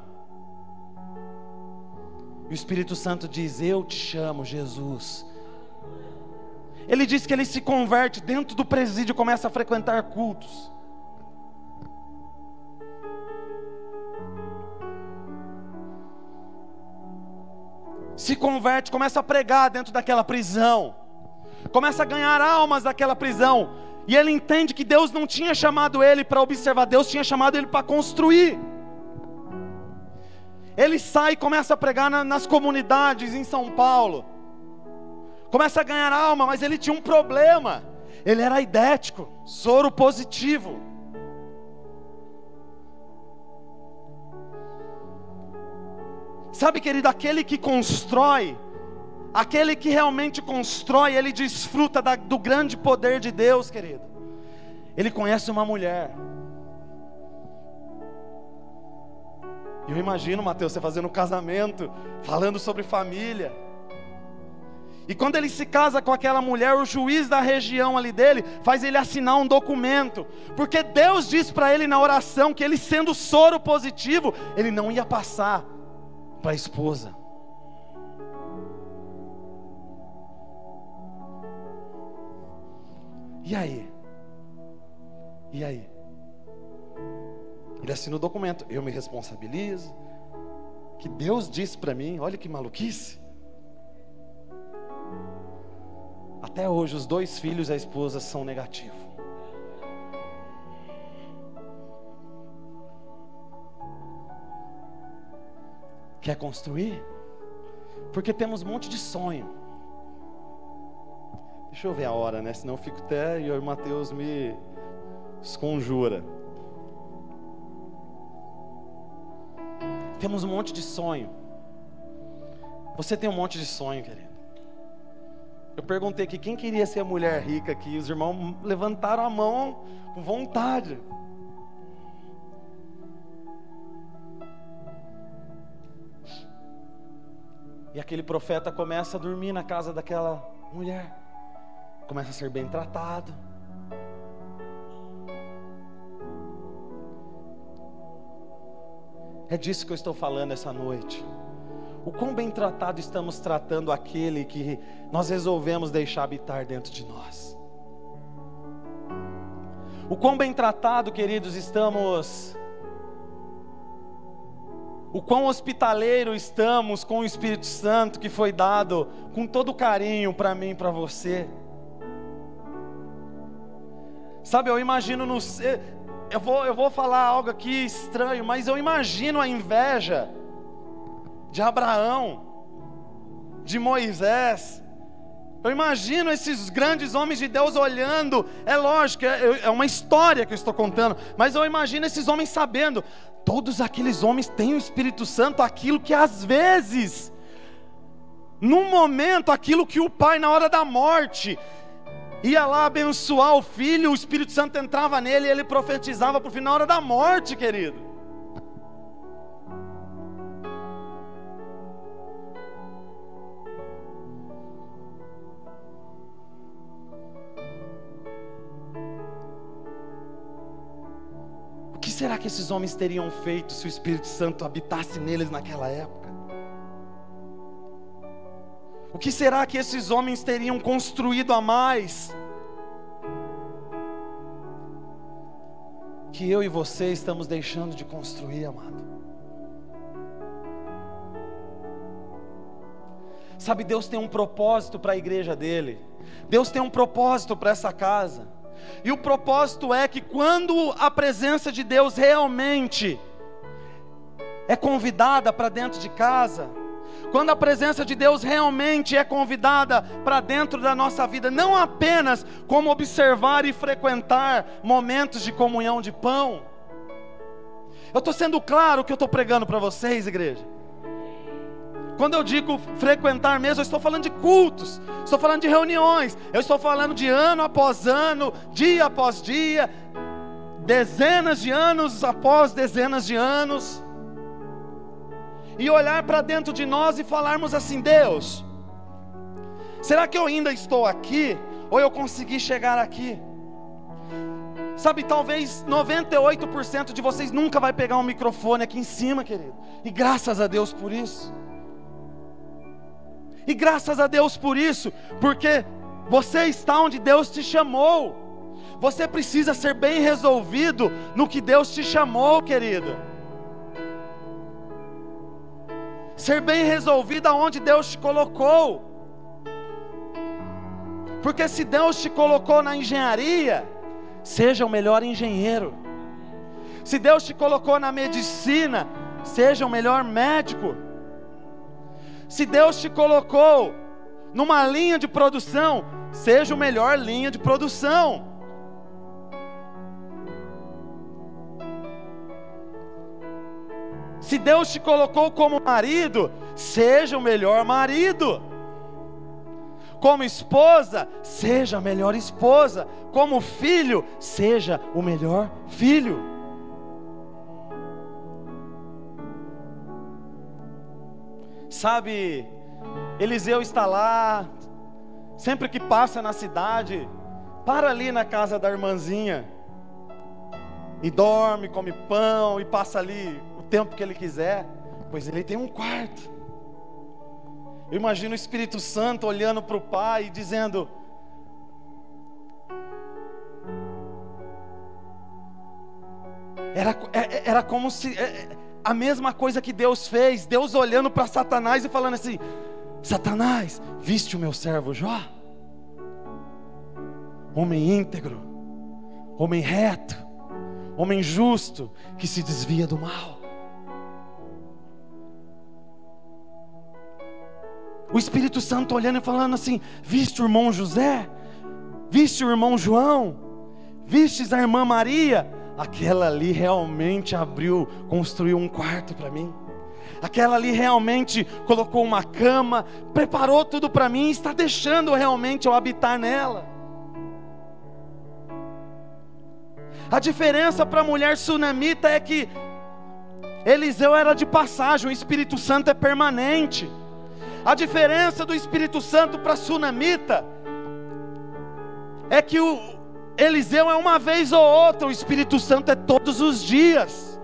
E o Espírito Santo diz: Eu te chamo, Jesus. Ele diz que ele se converte dentro do presídio, começa a frequentar cultos. Se converte, começa a pregar dentro daquela prisão, começa a ganhar almas daquela prisão, e ele entende que Deus não tinha chamado ele para observar, Deus tinha chamado ele para construir. Ele sai e começa a pregar na, nas comunidades em São Paulo, começa a ganhar alma, mas ele tinha um problema, ele era idético, soro positivo. Sabe, querido, aquele que constrói, aquele que realmente constrói, ele desfruta da, do grande poder de Deus, querido. Ele conhece uma mulher. Eu imagino, Mateus, você fazendo um casamento, falando sobre família. E quando ele se casa com aquela mulher, o juiz da região ali dele faz ele assinar um documento, porque Deus diz para ele na oração que ele sendo soro positivo, ele não ia passar para a esposa. E aí? E aí? Ele assina o documento, eu me responsabilizo. Que Deus disse para mim, olha que maluquice. Até hoje os dois filhos e a esposa são negativos. Quer construir? Porque temos um monte de sonho. Deixa eu ver a hora, né? Senão eu fico até e o Mateus me esconjura. Temos um monte de sonho. Você tem um monte de sonho, querido. Eu perguntei aqui quem queria ser a mulher rica aqui. Os irmãos levantaram a mão com vontade. E aquele profeta começa a dormir na casa daquela mulher. Começa a ser bem tratado. É disso que eu estou falando essa noite. O quão bem tratado estamos tratando aquele que nós resolvemos deixar habitar dentro de nós. O quão bem tratado, queridos, estamos. O quão hospitaleiro estamos com o Espírito Santo que foi dado com todo carinho para mim e para você. Sabe, eu imagino no, eu vou, eu vou falar algo aqui estranho, mas eu imagino a inveja de Abraão, de Moisés. Eu imagino esses grandes homens de Deus olhando. É lógico, é, é uma história que eu estou contando, mas eu imagino esses homens sabendo. Todos aqueles homens têm o Espírito Santo, aquilo que às vezes, num momento, aquilo que o pai, na hora da morte, ia lá abençoar o filho, o Espírito Santo entrava nele e ele profetizava para o final hora da morte, querido. Será que esses homens teriam feito se o Espírito Santo habitasse neles naquela época? O que será que esses homens teriam construído a mais? Que eu e você estamos deixando de construir, amado. Sabe, Deus tem um propósito para a igreja dele. Deus tem um propósito para essa casa. E o propósito é que quando a presença de Deus realmente é convidada para dentro de casa, quando a presença de Deus realmente é convidada para dentro da nossa vida, não apenas como observar e frequentar momentos de comunhão de pão. Eu estou sendo claro que eu estou pregando para vocês, igreja. Quando eu digo frequentar mesmo, eu estou falando de cultos, estou falando de reuniões, eu estou falando de ano após ano, dia após dia, dezenas de anos após dezenas de anos e olhar para dentro de nós e falarmos assim: Deus, será que eu ainda estou aqui? Ou eu consegui chegar aqui? Sabe, talvez 98% de vocês nunca vai pegar um microfone aqui em cima, querido. E graças a Deus por isso. E graças a Deus por isso, porque você está onde Deus te chamou. Você precisa ser bem resolvido no que Deus te chamou, querido ser bem resolvida onde Deus te colocou. Porque se Deus te colocou na engenharia, seja o melhor engenheiro. Se Deus te colocou na medicina, seja o melhor médico. Se Deus te colocou numa linha de produção, seja o melhor linha de produção. Se Deus te colocou como marido, seja o melhor marido. Como esposa, seja a melhor esposa. Como filho, seja o melhor filho. Sabe, Eliseu está lá, sempre que passa na cidade, para ali na casa da irmãzinha, e dorme, come pão, e passa ali tempo que ele quiser, pois ele tem um quarto. Eu imagino o Espírito Santo olhando para o Pai e dizendo: Era, é, é, era como se é, a mesma coisa que Deus fez, Deus olhando para Satanás e falando assim: Satanás, viste o meu servo Jó? homem íntegro, homem reto, homem justo, que se desvia do mal. O Espírito Santo olhando e falando assim: Viste o irmão José? Viste o irmão João? Vistes a irmã Maria? Aquela ali realmente abriu, construiu um quarto para mim. Aquela ali realmente colocou uma cama, preparou tudo para mim, está deixando realmente eu habitar nela. A diferença para a mulher sunamita é que Eliseu era de passagem, o Espírito Santo é permanente. A diferença do Espírito Santo para a sunamita é que o Eliseu é uma vez ou outra, o Espírito Santo é todos os dias.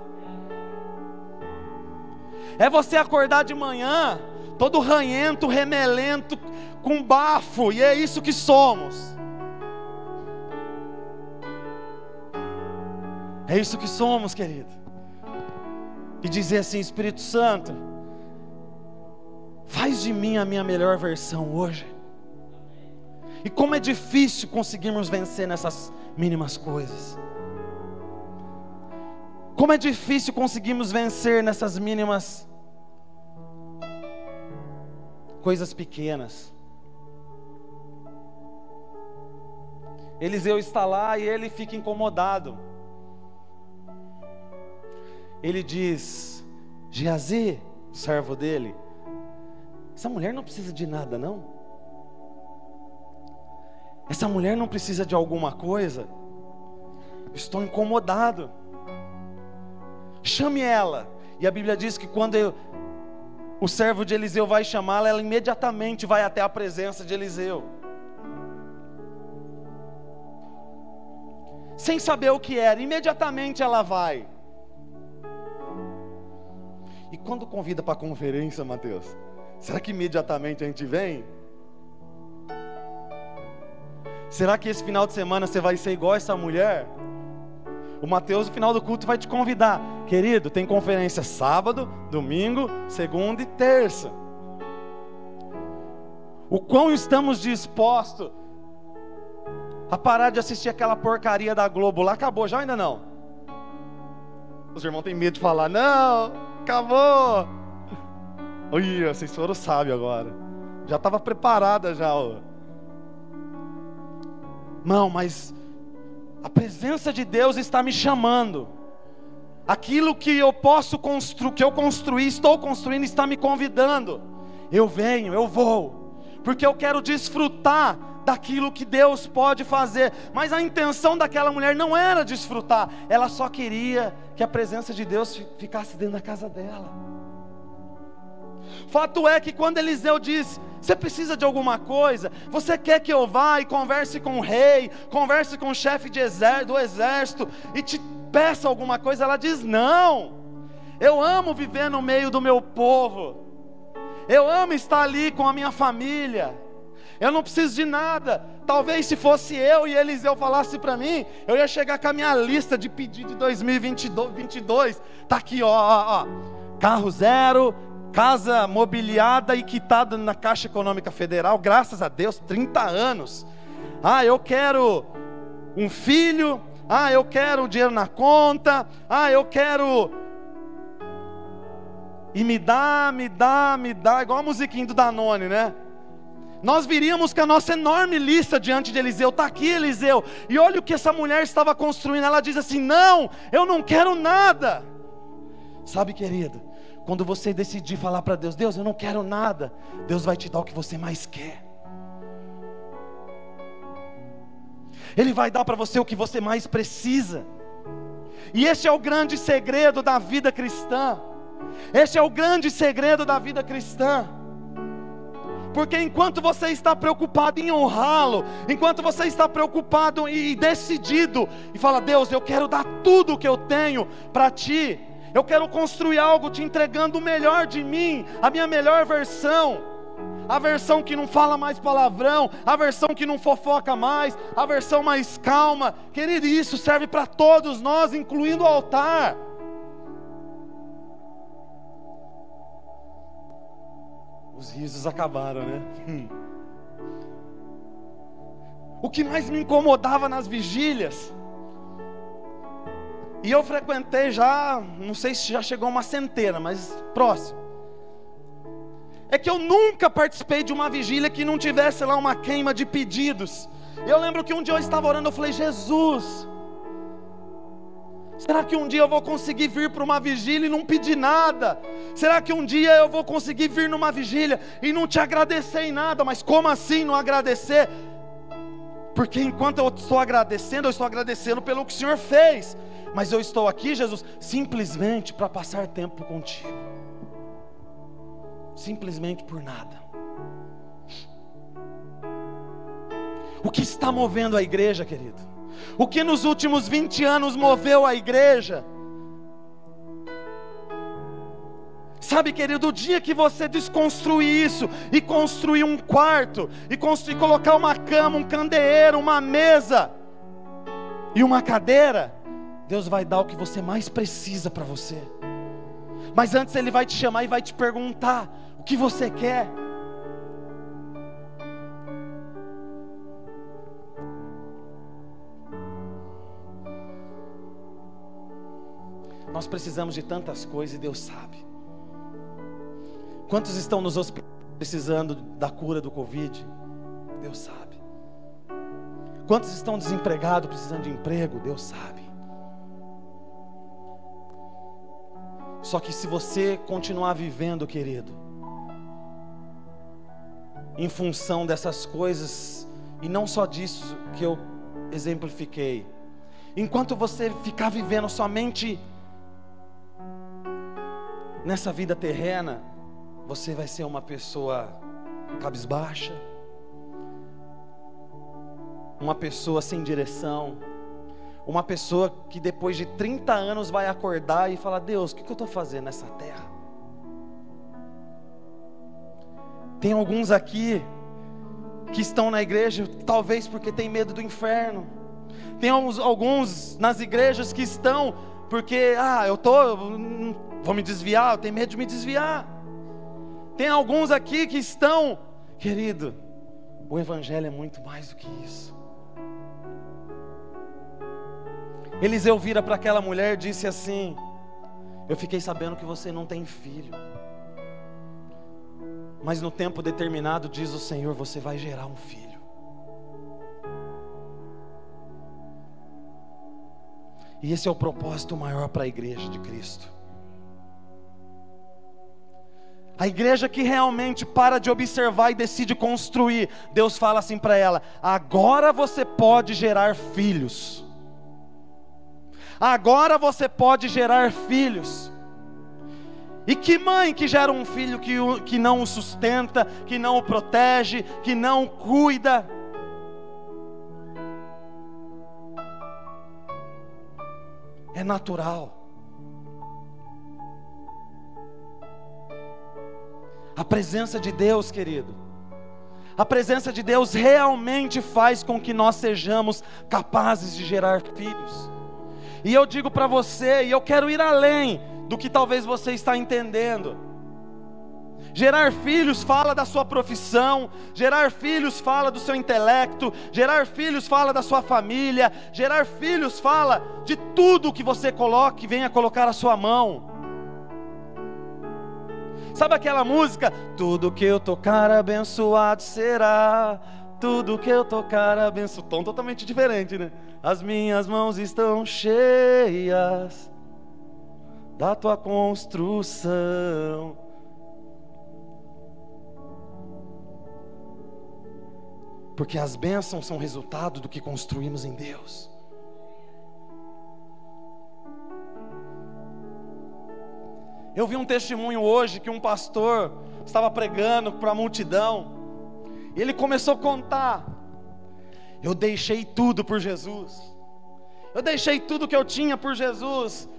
É você acordar de manhã, todo ranhento, remelento, com bafo, e é isso que somos. É isso que somos, querido. E dizer assim: Espírito Santo, faz de mim a minha melhor versão hoje. E como é difícil conseguirmos vencer nessas mínimas coisas. Como é difícil conseguirmos vencer nessas mínimas coisas pequenas. Eliseu está lá e ele fica incomodado ele diz: Geazi, servo dele, essa mulher não precisa de nada, não? Essa mulher não precisa de alguma coisa? Estou incomodado. Chame ela. E a Bíblia diz que quando eu, o servo de Eliseu vai chamá-la, ela imediatamente vai até a presença de Eliseu. Sem saber o que era, imediatamente ela vai. E quando convida para a conferência, Mateus, será que imediatamente a gente vem? Será que esse final de semana você vai ser igual essa mulher? O Mateus, no final do culto, vai te convidar. Querido, tem conferência sábado, domingo, segunda e terça. O quão estamos dispostos a parar de assistir aquela porcaria da Globo lá? Acabou já ainda não? Os irmãos têm medo de falar, não, acabou. Olha, vocês foram sábios agora. Já estava preparada já. Ó. Não, mas a presença de Deus está me chamando. Aquilo que eu posso construir, que eu construí, estou construindo, está me convidando. Eu venho, eu vou, porque eu quero desfrutar daquilo que Deus pode fazer. Mas a intenção daquela mulher não era desfrutar, ela só queria que a presença de Deus ficasse dentro da casa dela. Fato é que quando Eliseu diz: Você precisa de alguma coisa? Você quer que eu vá e converse com o rei, converse com o chefe do exército e te peça alguma coisa? Ela diz: Não, eu amo viver no meio do meu povo, eu amo estar ali com a minha família. Eu não preciso de nada. Talvez se fosse eu e Eliseu falasse para mim, eu ia chegar com a minha lista de pedido de 2022. Tá aqui, ó, ó, ó. Carro zero, casa mobiliada e quitada na Caixa Econômica Federal, graças a Deus, 30 anos. Ah, eu quero um filho. Ah, eu quero dinheiro na conta. Ah, eu quero e me dá, me dá, me dá, igual a musiquinha do Danone, né? nós viríamos com a nossa enorme lista diante de Eliseu. Está aqui, Eliseu. E olha o que essa mulher estava construindo. Ela diz assim: Não, eu não quero nada. Sabe, querido, quando você decidir falar para Deus: Deus, eu não quero nada, Deus vai te dar o que você mais quer. Ele vai dar para você o que você mais precisa. E esse é o grande segredo da vida cristã. Esse é o grande segredo da vida cristã. Porque enquanto você está preocupado em honrá-lo, enquanto você está preocupado e decidido, e fala, Deus, eu quero dar tudo o que eu tenho para ti, eu quero construir algo te entregando o melhor de mim, a minha melhor versão, a versão que não fala mais palavrão, a versão que não fofoca mais, a versão mais calma, querido, isso serve para todos nós, incluindo o altar. Os risos acabaram, né? Hum. o que mais me incomodava nas vigílias, e eu frequentei já, não sei se já chegou uma centena, mas próximo. É que eu nunca participei de uma vigília que não tivesse lá uma queima de pedidos. Eu lembro que um dia eu estava orando, eu falei: Jesus, será que um dia eu vou conseguir vir para uma vigília e não pedir nada? Será que um dia eu vou conseguir vir numa vigília e não te agradecer em nada? Mas como assim não agradecer? Porque enquanto eu estou agradecendo, eu estou agradecendo pelo que o Senhor fez. Mas eu estou aqui, Jesus, simplesmente para passar tempo contigo. Simplesmente por nada. O que está movendo a igreja, querido? O que nos últimos 20 anos moveu a igreja? Sabe, querido, o dia que você desconstruir isso e construir um quarto, e construir, colocar uma cama, um candeeiro, uma mesa e uma cadeira, Deus vai dar o que você mais precisa para você. Mas antes Ele vai te chamar e vai te perguntar: o que você quer? Nós precisamos de tantas coisas e Deus sabe. Quantos estão nos hospitais precisando da cura do Covid? Deus sabe. Quantos estão desempregados precisando de emprego? Deus sabe. Só que se você continuar vivendo, querido, em função dessas coisas, e não só disso que eu exemplifiquei, enquanto você ficar vivendo somente nessa vida terrena, você vai ser uma pessoa cabisbaixa, uma pessoa sem direção, uma pessoa que depois de 30 anos vai acordar e falar: Deus, o que eu estou fazendo nessa terra? Tem alguns aqui que estão na igreja, talvez porque tem medo do inferno. Tem alguns, alguns nas igrejas que estão porque, ah, eu tô, eu vou me desviar, eu tenho medo de me desviar. Tem alguns aqui que estão, querido, o evangelho é muito mais do que isso. Eliseu vira para aquela mulher e disse assim: Eu fiquei sabendo que você não tem filho. Mas no tempo determinado, diz o Senhor, você vai gerar um filho. E esse é o propósito maior para a igreja de Cristo. A igreja que realmente para de observar e decide construir, Deus fala assim para ela: agora você pode gerar filhos agora você pode gerar filhos. E que mãe que gera um filho que, que não o sustenta, que não o protege, que não o cuida? É natural. A presença de Deus, querido, a presença de Deus realmente faz com que nós sejamos capazes de gerar filhos. E eu digo para você, e eu quero ir além do que talvez você está entendendo. Gerar filhos fala da sua profissão, gerar filhos fala do seu intelecto, gerar filhos fala da sua família, gerar filhos fala de tudo que você coloque, venha colocar a sua mão. Sabe aquela música? Tudo que eu tocar abençoado será. Tudo que eu tocar abençoado. Tom totalmente diferente, né? as minhas mãos estão cheias da tua construção. Porque as bênçãos são resultado do que construímos em Deus. Eu vi um testemunho hoje que um pastor estava pregando para a multidão, ele começou a contar eu deixei tudo por Jesus. Eu deixei tudo que eu tinha por Jesus.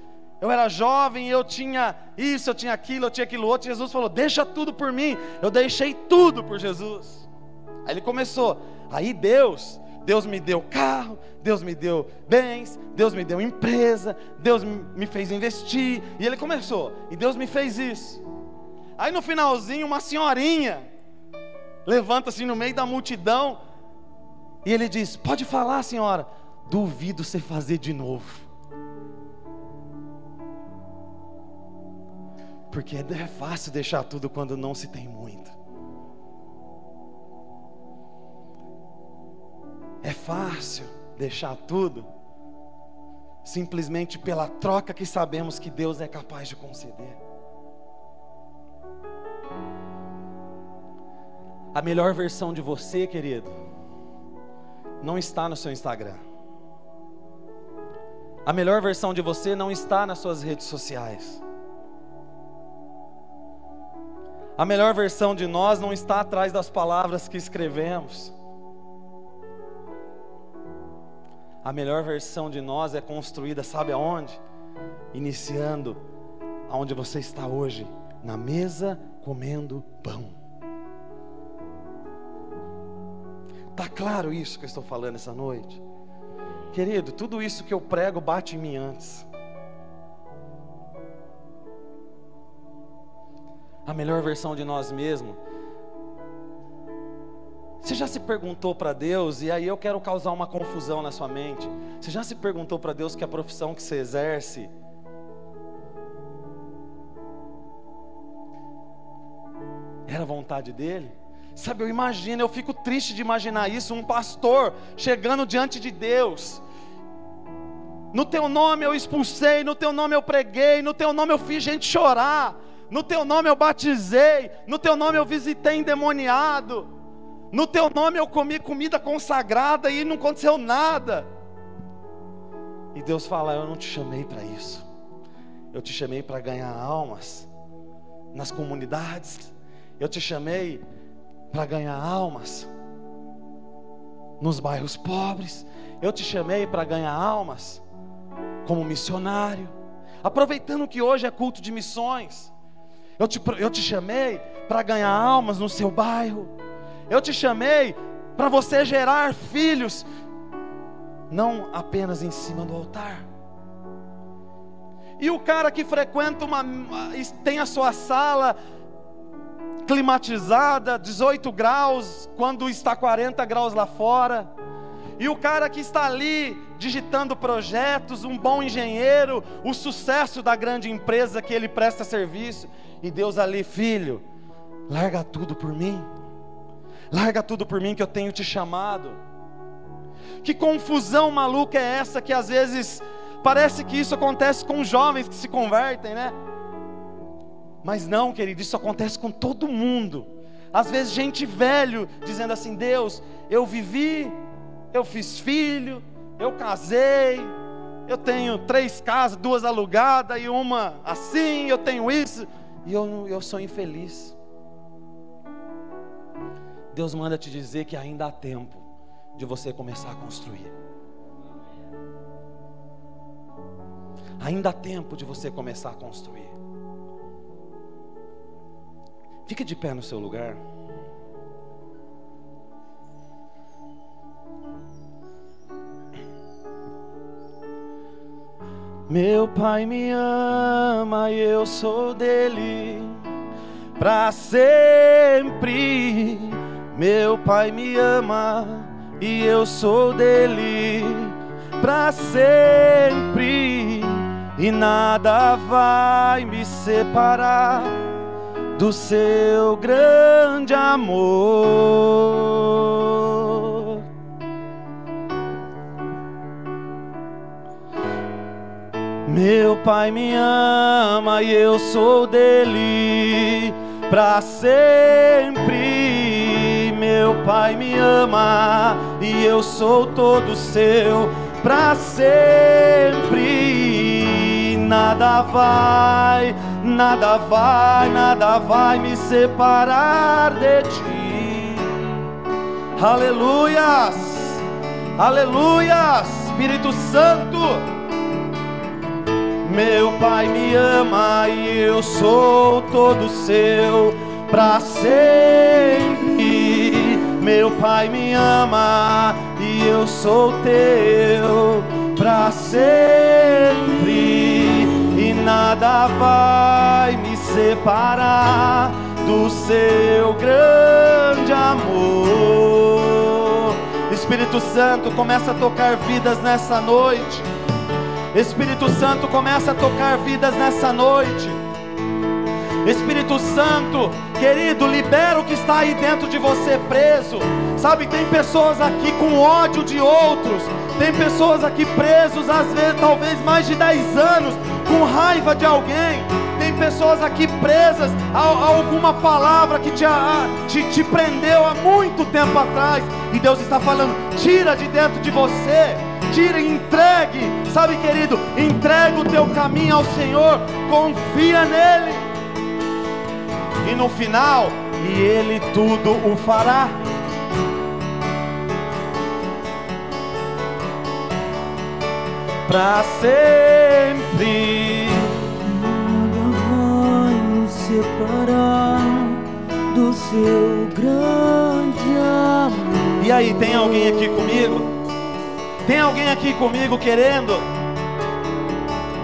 Eu era jovem, eu tinha isso, eu tinha aquilo, eu tinha aquilo outro. Jesus falou: Deixa tudo por mim. Eu deixei tudo por Jesus. Aí ele começou. Aí Deus, Deus me deu carro, Deus me deu bens, Deus me deu empresa, Deus me fez investir. E ele começou. E Deus me fez isso. Aí no finalzinho, uma senhorinha levanta assim no meio da multidão E ele diz: Pode falar, senhora. Duvido você fazer de novo. Porque é fácil deixar tudo quando não se tem muito. É fácil deixar tudo simplesmente pela troca que sabemos que Deus é capaz de conceder. A melhor versão de você, querido, não está no seu Instagram. A melhor versão de você não está nas suas redes sociais. A melhor versão de nós não está atrás das palavras que escrevemos. A melhor versão de nós é construída, sabe aonde? Iniciando aonde você está hoje, na mesa comendo pão. Tá claro isso que eu estou falando essa noite? Querido, tudo isso que eu prego bate em mim antes. a melhor versão de nós mesmos. Você já se perguntou para Deus, e aí eu quero causar uma confusão na sua mente. Você já se perguntou para Deus que a profissão que você exerce era vontade dele? Sabe, eu imagino, eu fico triste de imaginar isso, um pastor chegando diante de Deus. No teu nome eu expulsei, no teu nome eu preguei, no teu nome eu fiz gente chorar no teu nome eu batizei, no teu nome eu visitei endemoniado, no teu nome eu comi comida consagrada e não aconteceu nada. E Deus fala: Eu não te chamei para isso, eu te chamei para ganhar almas nas comunidades, eu te chamei para ganhar almas nos bairros pobres, eu te chamei para ganhar almas como missionário, aproveitando que hoje é culto de missões. Eu te, eu te chamei para ganhar almas no seu bairro. Eu te chamei para você gerar filhos, não apenas em cima do altar. E o cara que frequenta uma, tem a sua sala climatizada, 18 graus, quando está 40 graus lá fora. E o cara que está ali digitando projetos, um bom engenheiro, o sucesso da grande empresa que ele presta serviço. E Deus ali, filho, larga tudo por mim. Larga tudo por mim que eu tenho te chamado. Que confusão maluca é essa que às vezes parece que isso acontece com jovens que se convertem, né? Mas não, querido, isso acontece com todo mundo. Às vezes gente velho dizendo assim: "Deus, eu vivi, eu fiz filho, eu casei, eu tenho três casas, duas alugadas e uma assim, eu tenho isso e eu, eu sou infeliz. Deus manda te dizer que ainda há tempo de você começar a construir. Ainda há tempo de você começar a construir. Fique de pé no seu lugar. Meu pai me ama e eu sou dele para sempre. Meu pai me ama e eu sou dele para sempre. E nada vai me separar do seu grande amor. Meu pai me ama e eu sou dele para sempre. Meu pai me ama e eu sou todo seu para sempre. Nada vai, nada vai, nada vai me separar de ti. Aleluias, aleluias, Espírito Santo. Meu Pai me ama e eu sou todo seu para sempre. Meu Pai me ama e eu sou teu para sempre. Nada vai me separar do seu grande amor. Espírito Santo, começa a tocar vidas nessa noite. Espírito Santo, começa a tocar vidas nessa noite. Espírito Santo, querido, libera o que está aí dentro de você preso. Sabe, tem pessoas aqui com ódio de outros, tem pessoas aqui presos, às vezes, talvez mais de 10 anos, com raiva de alguém. Tem pessoas aqui presas a, a alguma palavra que te, a, te, te prendeu há muito tempo atrás. E Deus está falando: tira de dentro de você, tira e entregue. Sabe, querido, entrega o teu caminho ao Senhor, confia nele e no final, e Ele tudo o fará. Para sempre. Nada vai nos separar do seu grande amor. E aí, tem alguém aqui comigo? Tem alguém aqui comigo querendo?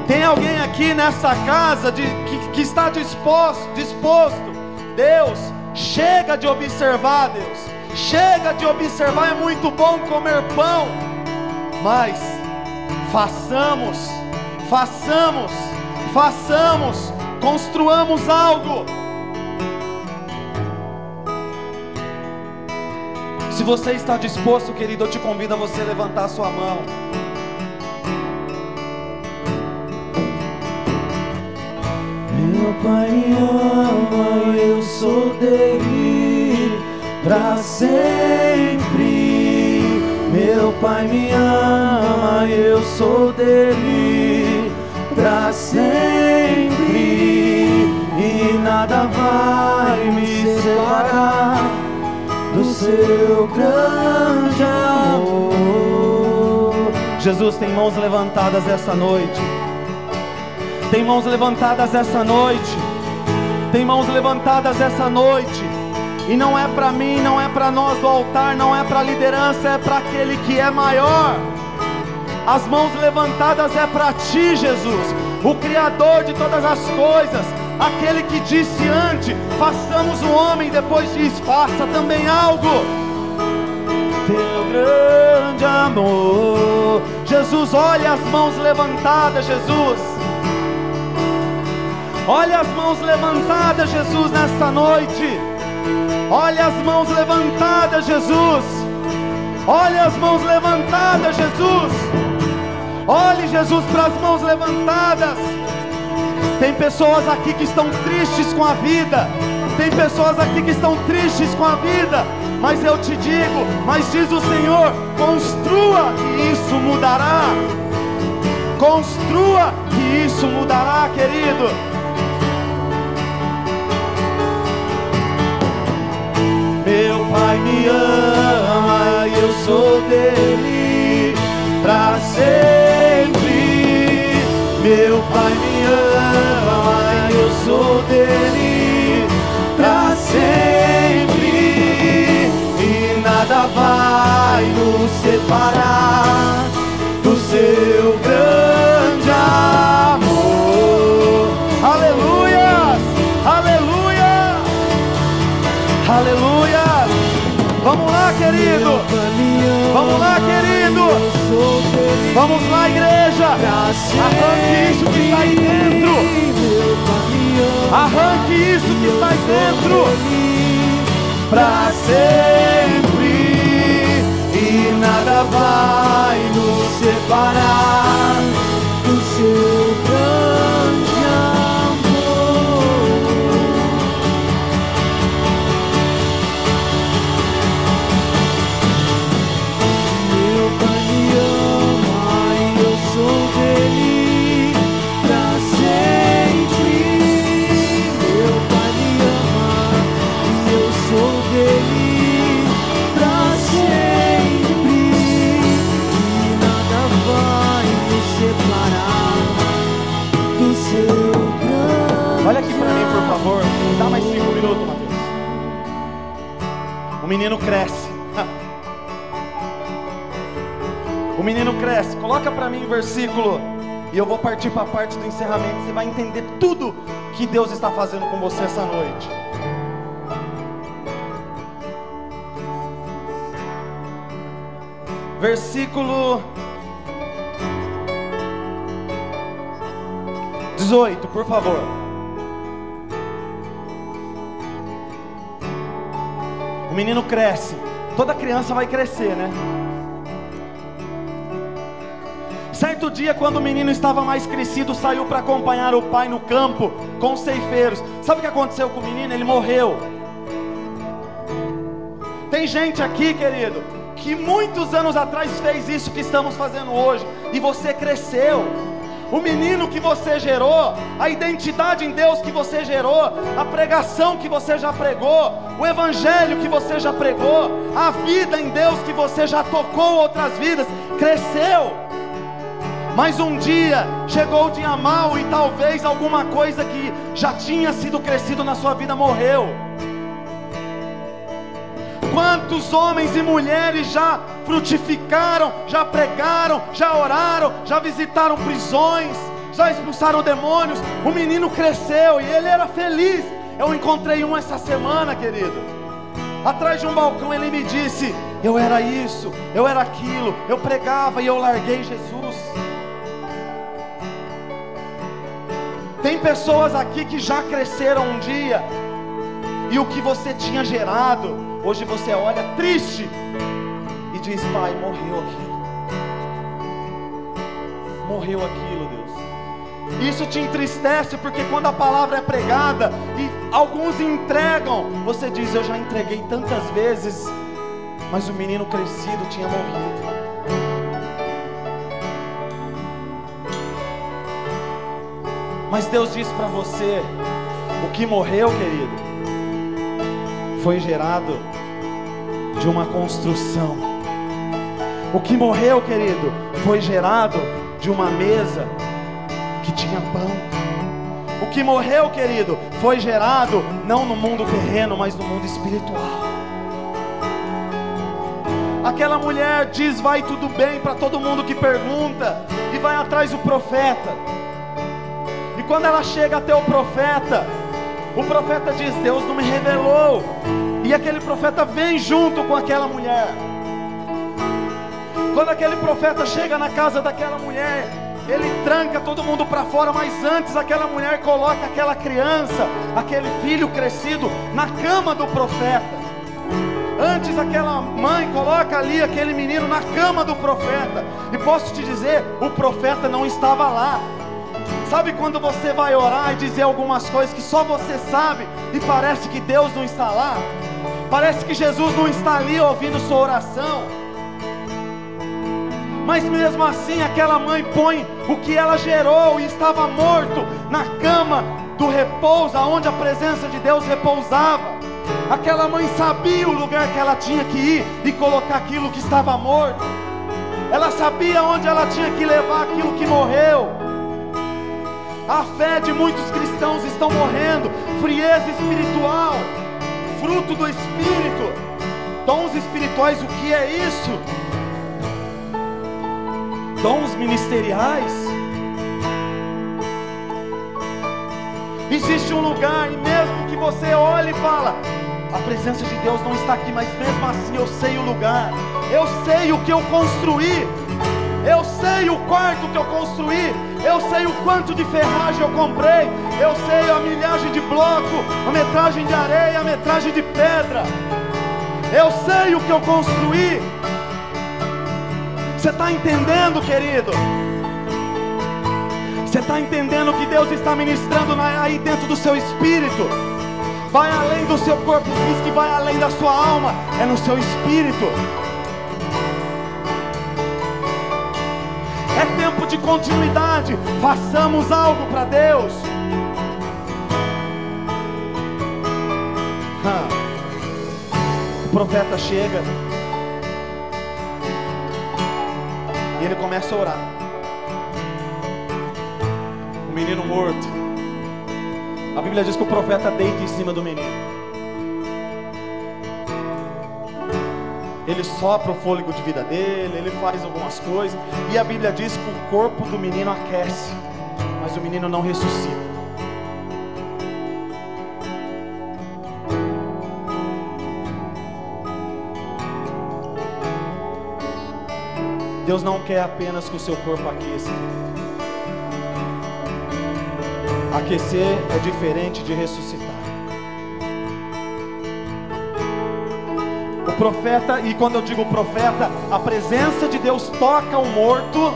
Tem alguém aqui nessa casa de, que, que está disposto, disposto Deus, chega de observar, Deus. Chega de observar, é muito bom comer pão. Mas façamos, façamos, façamos, construamos algo. Se você está disposto, querido, eu te convido a você levantar a sua mão. Meu pai ama, eu sou dele para sempre. Meu pai me ama, eu sou dele para sempre. E nada vai me separar do seu grande amor. Jesus tem mãos levantadas essa noite. Tem mãos levantadas essa noite. Tem mãos levantadas essa noite. E não é para mim, não é para nós do altar, não é para a liderança, é para aquele que é maior. As mãos levantadas é para ti, Jesus, o Criador de todas as coisas, aquele que disse antes: façamos o homem, depois diz: faça também algo. Teu grande amor, Jesus, olha as mãos levantadas, Jesus. Olha as mãos levantadas, Jesus, nesta noite. Olha as mãos levantadas, Jesus. Olha as mãos levantadas, Jesus. Olhe, Jesus, para as mãos levantadas. Tem pessoas aqui que estão tristes com a vida. Tem pessoas aqui que estão tristes com a vida. Mas eu te digo, mas diz o Senhor: construa e isso mudará. Construa e isso mudará, querido. Meu pai me ama e eu sou dele para sempre. Meu pai me ama e eu sou dele para sempre. E nada vai nos separar querido. Vamos lá, querido. Vamos lá, igreja. Arranque isso que está aí dentro. Arranque isso que está aí dentro. Para sempre. E nada vai nos separar do seu menino cresce. O menino cresce. Coloca para mim o versículo. E eu vou partir para a parte do encerramento. Você vai entender tudo que Deus está fazendo com você essa noite. versículo 18, por favor. O menino cresce. Toda criança vai crescer, né? Certo dia, quando o menino estava mais crescido, saiu para acompanhar o pai no campo com os ceifeiros. Sabe o que aconteceu com o menino? Ele morreu. Tem gente aqui, querido, que muitos anos atrás fez isso que estamos fazendo hoje, e você cresceu. O menino que você gerou, a identidade em Deus que você gerou, a pregação que você já pregou, o evangelho que você já pregou, a vida em Deus que você já tocou outras vidas, cresceu. Mas um dia chegou o dia mau e talvez alguma coisa que já tinha sido crescido na sua vida morreu. Quantos homens e mulheres já frutificaram, já pregaram, já oraram, já visitaram prisões, já expulsaram demônios. O menino cresceu e ele era feliz. Eu encontrei um essa semana, querido. Atrás de um balcão ele me disse: Eu era isso, eu era aquilo, eu pregava e eu larguei Jesus. Tem pessoas aqui que já cresceram um dia, e o que você tinha gerado, hoje você olha triste e diz: Pai, morreu aquilo. Morreu aquilo, Deus. Isso te entristece porque quando a palavra é pregada e alguns entregam, você diz: Eu já entreguei tantas vezes, mas o menino crescido tinha morrido. Mas Deus disse para você: o que morreu, querido, foi gerado de uma construção. O que morreu, querido, foi gerado de uma mesa que tinha pão. O que morreu, querido, foi gerado não no mundo terreno, mas no mundo espiritual. Aquela mulher diz: vai tudo bem para todo mundo que pergunta, e vai atrás do profeta quando ela chega até o profeta, o profeta diz: Deus não me revelou. E aquele profeta vem junto com aquela mulher. Quando aquele profeta chega na casa daquela mulher, ele tranca todo mundo para fora, mas antes aquela mulher coloca aquela criança, aquele filho crescido, na cama do profeta. Antes aquela mãe coloca ali aquele menino na cama do profeta. E posso te dizer, o profeta não estava lá. Sabe quando você vai orar e dizer algumas coisas que só você sabe e parece que Deus não está lá? Parece que Jesus não está ali ouvindo sua oração. Mas mesmo assim, aquela mãe põe o que ela gerou e estava morto na cama do repouso, onde a presença de Deus repousava. Aquela mãe sabia o lugar que ela tinha que ir e colocar aquilo que estava morto. Ela sabia onde ela tinha que levar aquilo que morreu. A fé de muitos cristãos estão morrendo. Frieza espiritual, fruto do Espírito. Dons espirituais, o que é isso? Dons ministeriais. Existe um lugar, e mesmo que você olhe e fala, a presença de Deus não está aqui, mas mesmo assim eu sei o lugar, eu sei o que eu construí, eu sei o quarto que eu construí, eu sei o quanto de ferragem eu comprei, eu sei a milhagem de bloco, a metragem de areia, a metragem de pedra. Eu sei o que eu construí. Você está entendendo, querido? Você está entendendo que Deus está ministrando aí dentro do seu espírito? Vai além do seu corpo, que vai além da sua alma, é no seu espírito. De continuidade. Façamos algo para Deus. O profeta chega e ele começa a orar. O menino morto. A Bíblia diz que o profeta deita em cima do menino. Ele sopra o fôlego de vida dele, ele faz algumas coisas, e a Bíblia diz que o corpo do menino aquece, mas o menino não ressuscita. Deus não quer apenas que o seu corpo aqueça. Aquecer é diferente de ressuscitar. Profeta, e quando eu digo profeta, a presença de Deus toca o morto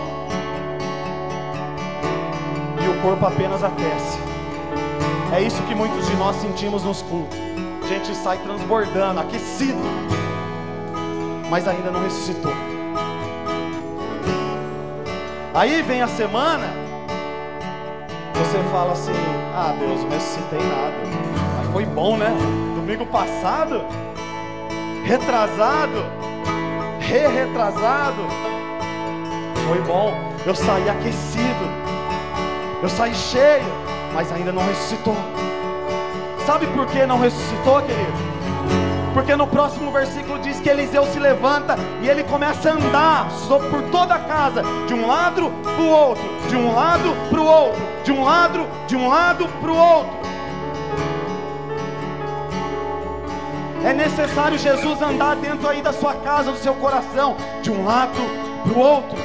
e o corpo apenas aquece. É isso que muitos de nós sentimos nos cultos. A gente sai transbordando, aquecido, mas ainda não ressuscitou. Aí vem a semana, você fala assim: Ah, Deus, não ressuscitei nada, mas foi bom, né? Domingo passado, retrasado, re-retrasado, foi bom. Eu saí aquecido, eu saí cheio, mas ainda não ressuscitou. Sabe por que não ressuscitou, querido? Porque no próximo versículo diz que Eliseu se levanta e ele começa a andar por toda a casa, de um lado para o outro, de um lado para o outro, de um lado, de um lado para o outro. É necessário Jesus andar dentro aí da sua casa, do seu coração, de um lado para o outro.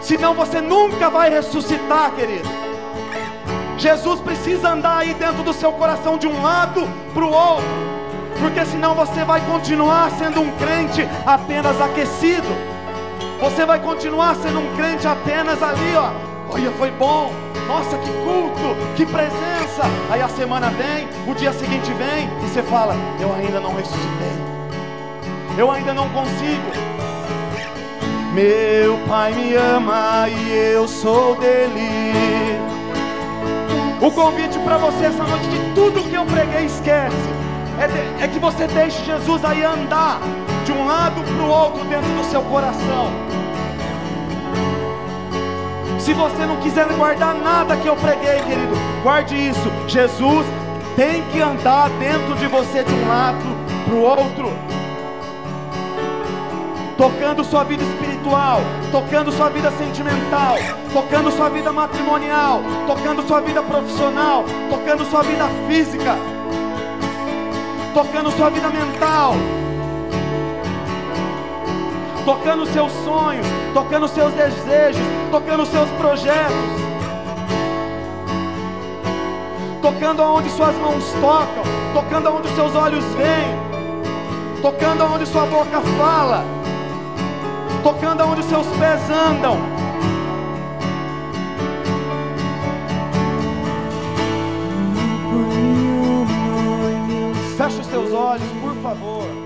Senão você nunca vai ressuscitar, querido. Jesus precisa andar aí dentro do seu coração de um lado para o outro porque senão você vai continuar sendo um crente apenas aquecido. Você vai continuar sendo um crente apenas ali, ó. Olha, foi bom. Nossa, que culto, que presença. Aí a semana vem, o dia seguinte vem e você fala: Eu ainda não ressuscitei. Eu ainda não consigo. Meu Pai me ama e eu sou dele. O convite para você essa noite de tudo que eu preguei, esquece é, de, é que você deixe Jesus aí andar de um lado para o outro dentro do seu coração. Se você não quiser guardar nada que eu preguei, querido, guarde isso. Jesus tem que andar dentro de você de um lado para o outro, tocando sua vida espiritual, tocando sua vida sentimental, tocando sua vida matrimonial, tocando sua vida profissional, tocando sua vida física tocando sua vida mental, tocando seus sonhos, tocando seus desejos, tocando seus projetos, tocando aonde suas mãos tocam, tocando aonde seus olhos veem, tocando aonde sua boca fala, tocando aonde seus pés andam. Feche os teus olhos, por favor.